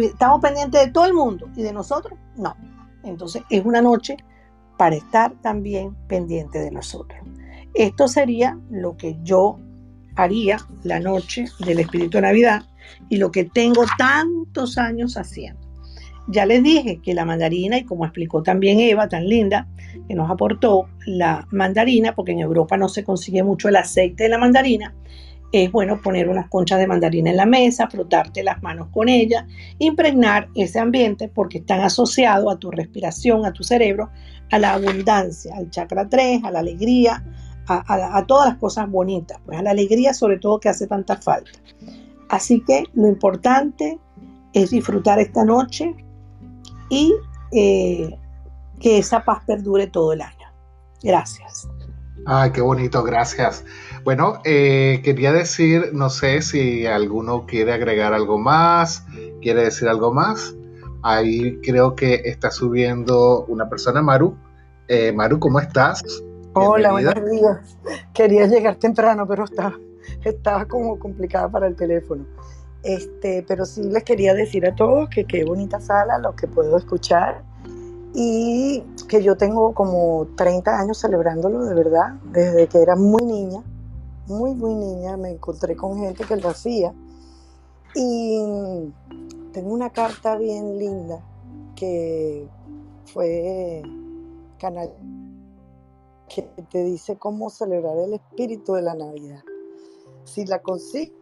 estamos pendientes de todo el mundo y de nosotros no. Entonces es una noche para estar también pendiente de nosotros. Esto sería lo que yo haría la noche del Espíritu de Navidad y lo que tengo tantos años haciendo. Ya les dije que la mandarina, y como explicó también Eva, tan linda, que nos aportó la mandarina, porque en Europa no se consigue mucho el aceite de la mandarina, es bueno poner unas conchas de mandarina en la mesa, frotarte las manos con ella, impregnar ese ambiente porque están asociados a tu respiración, a tu cerebro, a la abundancia, al chakra 3, a la alegría, a, todas las cosas bonitas, pues a la alegría sobre todo que hace tanta falta. Así que lo importante es disfrutar esta noche y eh, que esa paz perdure todo el año. Gracias. Ay, qué bonito, gracias. Bueno, eh, quería decir, no sé si alguno quiere agregar algo más, quiere decir algo más. Ahí creo que está subiendo una persona, Maru. Eh, Maru, ¿cómo estás? Hola, buenos días. Quería llegar temprano, pero estaba, estaba como complicada para el teléfono. Este, pero sí les quería decir a todos que qué bonita sala, lo que puedo escuchar y que yo tengo como 30 años celebrándolo de verdad, desde que era muy niña, muy, muy niña, me encontré con gente que lo hacía y tengo una carta bien linda que fue canal que te dice cómo celebrar el espíritu de la Navidad. Si la consigo,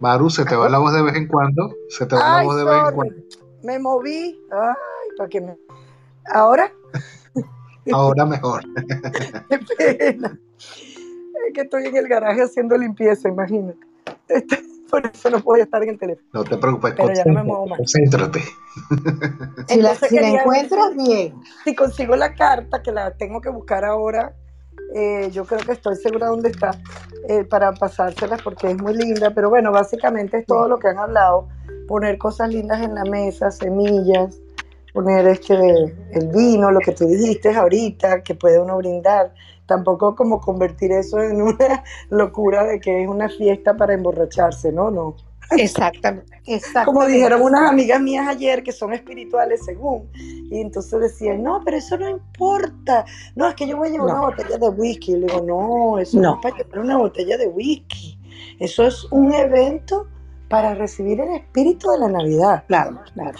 Maru, se te va la voz de vez en cuando. Se te va la voz de vez en cuando. Me moví. Ay, para que me. ¿Ahora? Ahora mejor. Qué pena que estoy en el garaje haciendo limpieza, imagínate. Este, por eso no puedo estar en el teléfono. No te preocupes, pero ya no me muevo más. Concéntrate. Si la, si encuentras, bien. Si consigo la carta, que la tengo que buscar ahora, eh, yo creo que estoy segura dónde está, eh, para pasársela porque es muy linda. Pero bueno, básicamente es todo lo que han hablado, poner cosas lindas en la mesa, semillas, poner este, el vino, lo que tú dijiste ahorita, que puede uno brindar. Tampoco como convertir eso en una locura de que es una fiesta para emborracharse, no, no. Exactamente, exactamente. Como dijeron unas amigas mías ayer que son espirituales según, y entonces decían, no, pero eso no importa, no, es que yo voy a llevar una botella de whisky, y le digo, no, eso no. no es para llevar una botella de whisky, eso es un evento para recibir el espíritu de la Navidad. Claro, claro.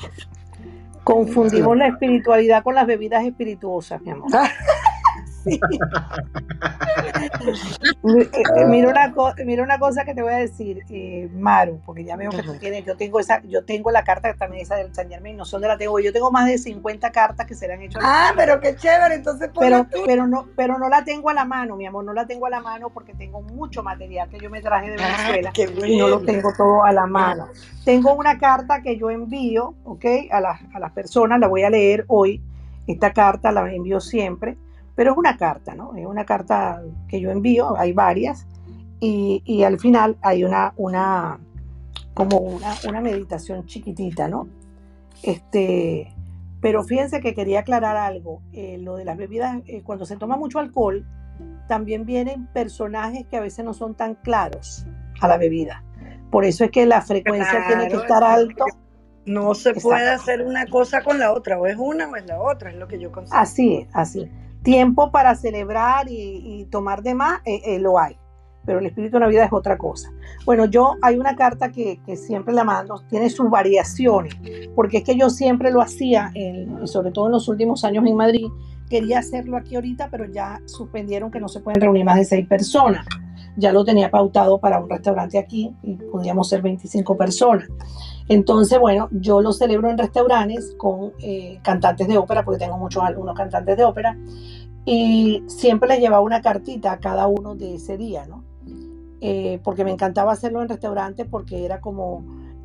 Confundimos la espiritualidad con las bebidas espirituosas, mi amor. Eh, mira, una mira una cosa que te voy a decir, eh, Maru, porque ya veo que tú tienes, yo tengo esa, yo tengo la carta también esa del San Germain, no son la tengo, yo tengo más de 50 cartas que se le han hecho. Ah, pero qué chévere, entonces pero, pero no, pero no la tengo a la mano, mi amor, no la tengo a la mano porque tengo mucho material que yo me traje de ah, Venezuela y no lo tengo todo a la mano. Tengo una carta que yo envío, ok, a las, a las personas, la voy a leer hoy. Esta carta la envío siempre pero es una carta, ¿no? Es una carta que yo envío, hay varias, y, al final hay una, una como una, meditación chiquitita, ¿no? Este, pero fíjense que quería aclarar algo, eh, lo de las bebidas, eh, cuando se toma mucho alcohol, también vienen personajes que a veces no son tan claros a la bebida. Por eso es que la frecuencia tiene que estar alto. No se puede hacer una cosa con la otra, o es una o es la otra, es lo que yo considero. Así es, así tiempo para celebrar y, tomar de más, eh, eh, lo hay. Pero el espíritu de Navidad es otra cosa. Bueno, yo hay una carta que, siempre la mando, tiene sus variaciones, porque es que yo siempre lo hacía, y sobre todo en los últimos años en Madrid, quería hacerlo aquí ahorita, pero ya suspendieron que no se pueden reunir más de seis personas. Ya lo tenía pautado para un restaurante aquí y podíamos ser 25 personas. Entonces, bueno, yo lo celebro en restaurantes con eh, cantantes de ópera, porque tengo muchos cantantes de ópera, y siempre les llevaba una cartita a cada uno de ese día, ¿no? Eh, porque me encantaba hacerlo en restaurantes porque era como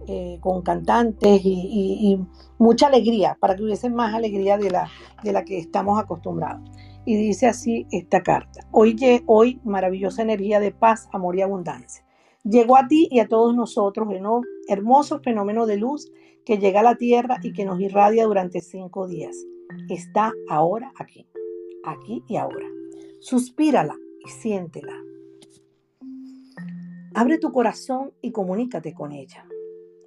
eh, con cantantes y, mucha alegría, para que hubiese más alegría de la, de la que estamos acostumbrados. Y dice así esta carta, hoy, hoy maravillosa energía de paz, amor y abundancia llegó a ti y a todos nosotros el hermoso fenómeno de luz que llega a la tierra y que nos irradia durante cinco días. Está ahora aquí, aquí y ahora. Suspírala y siéntela. Abre tu corazón y comunícate con ella.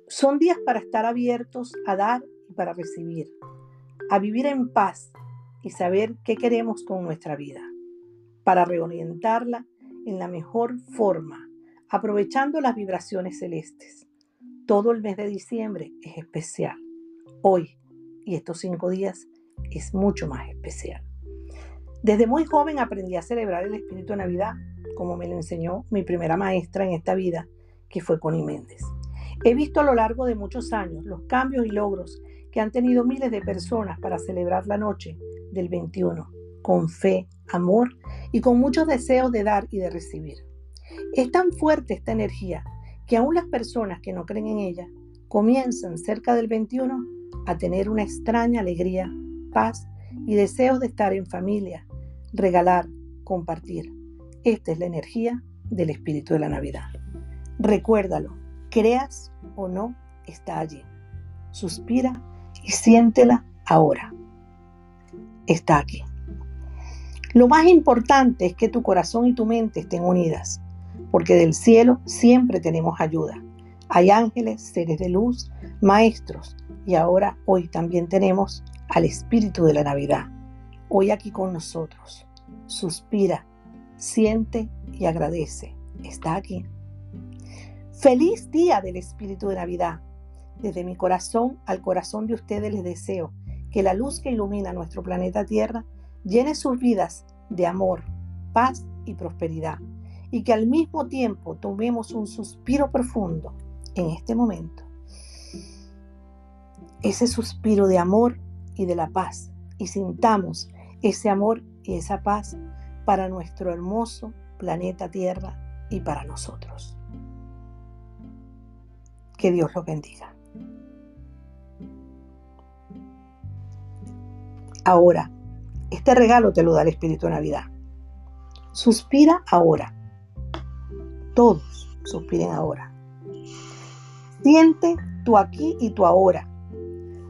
Son días para estar abiertos a dar y para recibir, a vivir en paz y saber qué queremos con nuestra vida, para reorientarla en la mejor forma aprovechando las vibraciones celestes. Todo el mes de diciembre es especial. Hoy y estos cinco días es mucho más especial. Desde muy joven aprendí a celebrar el espíritu de Navidad, como me lo enseñó mi primera maestra en esta vida, que fue Connie Méndez. He visto a lo largo de muchos años los cambios y logros que han tenido miles de personas para celebrar la noche del 21, con fe, amor y con muchos deseos de dar y de recibir. Es tan fuerte esta energía que aún las personas que no creen en ella comienzan cerca del 21 a tener una extraña alegría, paz y deseos de estar en familia, regalar, compartir. Esta es la energía del espíritu de la Navidad. Recuérdalo, creas o no, está allí. Suspira y siéntela ahora. Está aquí. Lo más importante es que tu corazón y tu mente estén unidas porque del cielo siempre tenemos ayuda. Hay ángeles, seres de luz, maestros, y ahora hoy también tenemos al Espíritu de la Navidad, hoy aquí con nosotros. Suspira, siente y agradece. Está aquí. Feliz día del Espíritu de Navidad. Desde mi corazón al corazón de ustedes les deseo que la luz que ilumina nuestro planeta Tierra llene sus vidas de amor, paz y prosperidad y que al mismo tiempo tomemos un suspiro profundo en este momento. Ese suspiro de amor y de la paz y sintamos ese amor y esa paz para nuestro hermoso planeta Tierra y para nosotros. Que Dios los bendiga. Ahora, este regalo te lo da el Espíritu de Navidad. Suspira ahora todos suspiren ahora. Siente tu aquí y tu ahora.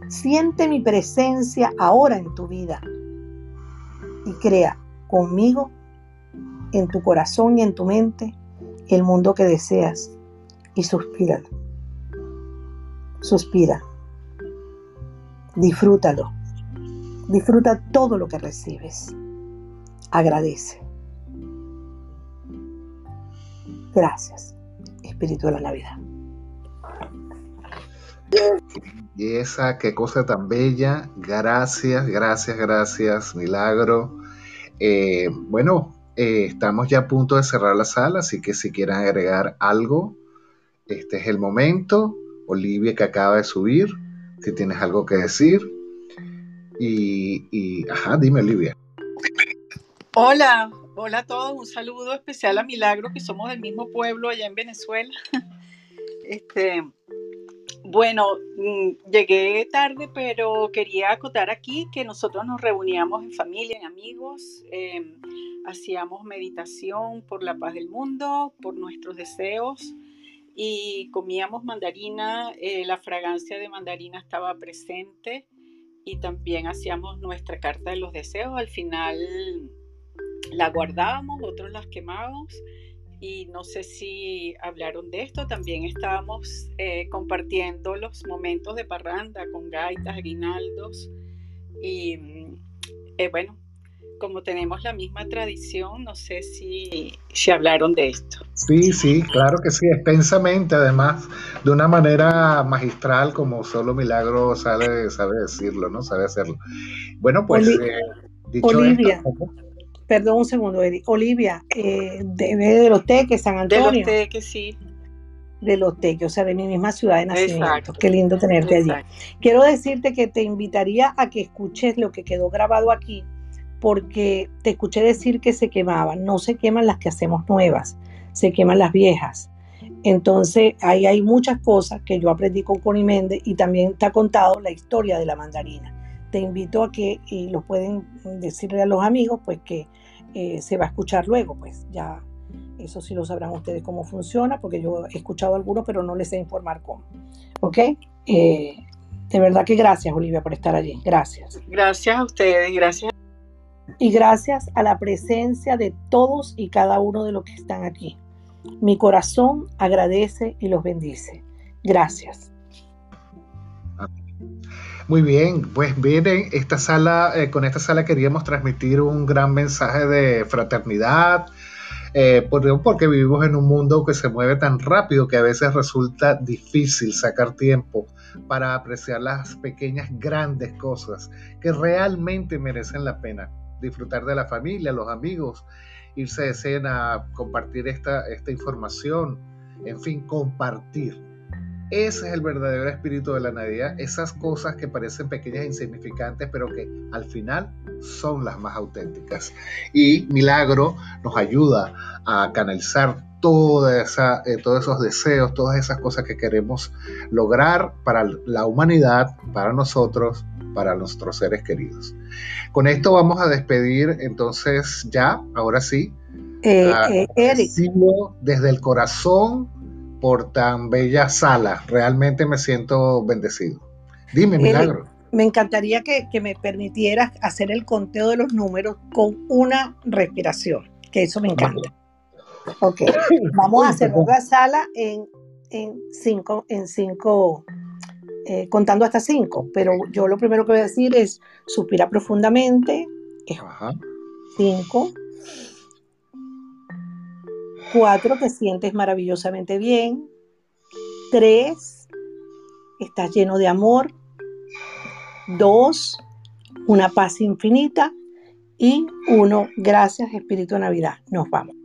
Siente mi presencia ahora en tu vida. Y crea conmigo, en tu corazón y en tu mente, el mundo que deseas. Y suspira. Suspira. Disfrútalo. Disfruta todo lo que recibes. Agradece. Gracias, Espíritu de la Navidad. Y esa, qué cosa tan bella. Gracias, gracias, gracias, milagro. Eh, bueno, eh, estamos ya a punto de cerrar la sala, así que si quieren agregar algo, este es el momento. Olivia que acaba de subir, si tienes algo que decir. Y, ajá, dime Olivia. Hola, hola a todos, un saludo especial a Milagro, que somos del mismo pueblo allá en Venezuela. Este, bueno, mm, llegué tarde, pero quería acotar aquí que nosotros nos reuníamos en familia, en amigos, em, hacíamos meditación por la paz del mundo, por nuestros deseos y comíamos mandarina, eh, la fragancia de mandarina estaba presente y también hacíamos nuestra carta de los deseos. Al final la guardábamos, otros las quemábamos y no sé si hablaron de esto, también estábamos eh, compartiendo los momentos de parranda con gaitas, aguinaldos y eh, bueno, como tenemos la misma tradición, no sé si, si hablaron de esto. Sí, sí, claro que sí, extensamente, además, de una manera magistral, como solo Milagro sabe, sabe decirlo, ¿no? Sabe hacerlo. Bueno, pues, eh, dicho Olivia. Perdón un segundo, Eddie. Olivia, eh, de, de, los Teques, San Antonio. De los Teques, sí. De los Teques, o sea, de mi misma ciudad de nacimiento. Exacto. Qué lindo tenerte allí. Quiero decirte que te invitaría a que escuches lo que quedó grabado aquí, porque te escuché decir que se quemaban. No se queman las que hacemos nuevas, se queman las viejas. Entonces, ahí hay muchas cosas que yo aprendí con Connie Méndez y también te ha contado la historia de la mandarina. Te invito a que, y lo pueden decirle a los amigos, pues que eh, se va a escuchar luego, pues ya eso sí lo sabrán ustedes cómo funciona, porque yo he escuchado algunos, pero no les sé informar cómo. ¿Ok? Eh, de verdad que gracias, Olivia, por estar allí. Gracias. Gracias a ustedes, gracias. Y gracias a la presencia de todos y cada uno de los que están aquí. Mi corazón agradece y los bendice. Gracias. Muy bien, pues miren, esta sala, eh, con esta sala queríamos transmitir un gran mensaje de fraternidad, eh, porque vivimos en un mundo que se mueve tan rápido que a veces resulta difícil sacar tiempo para apreciar las pequeñas, grandes cosas que realmente merecen la pena. Disfrutar de la familia, los amigos, irse de cena, compartir esta, esta información, en fin, compartir ese es el verdadero espíritu de la Navidad, esas cosas que parecen pequeñas e insignificantes, pero que al final son las más auténticas. Y Milagro nos ayuda a canalizar toda esa, eh, todos esos deseos, todas esas cosas que queremos lograr para la humanidad, para nosotros, para nuestros seres queridos. Con esto vamos a despedir entonces ya, ahora sí, eh, eh, Eric. desde el corazón por tan bella sala. Realmente me siento bendecido. Dime, Milagro. me encantaría que, me permitieras hacer el conteo de los números con una respiración, que eso me encanta. Ok, vamos a hacer la sala en, cinco, en cinco eh, contando hasta cinco, pero yo lo primero que voy a decir es suspira profundamente. Cinco. Cuatro, te sientes maravillosamente bien. Tres, estás lleno de amor. Dos, una paz infinita. Y uno, gracias Espíritu de Navidad. Nos vamos.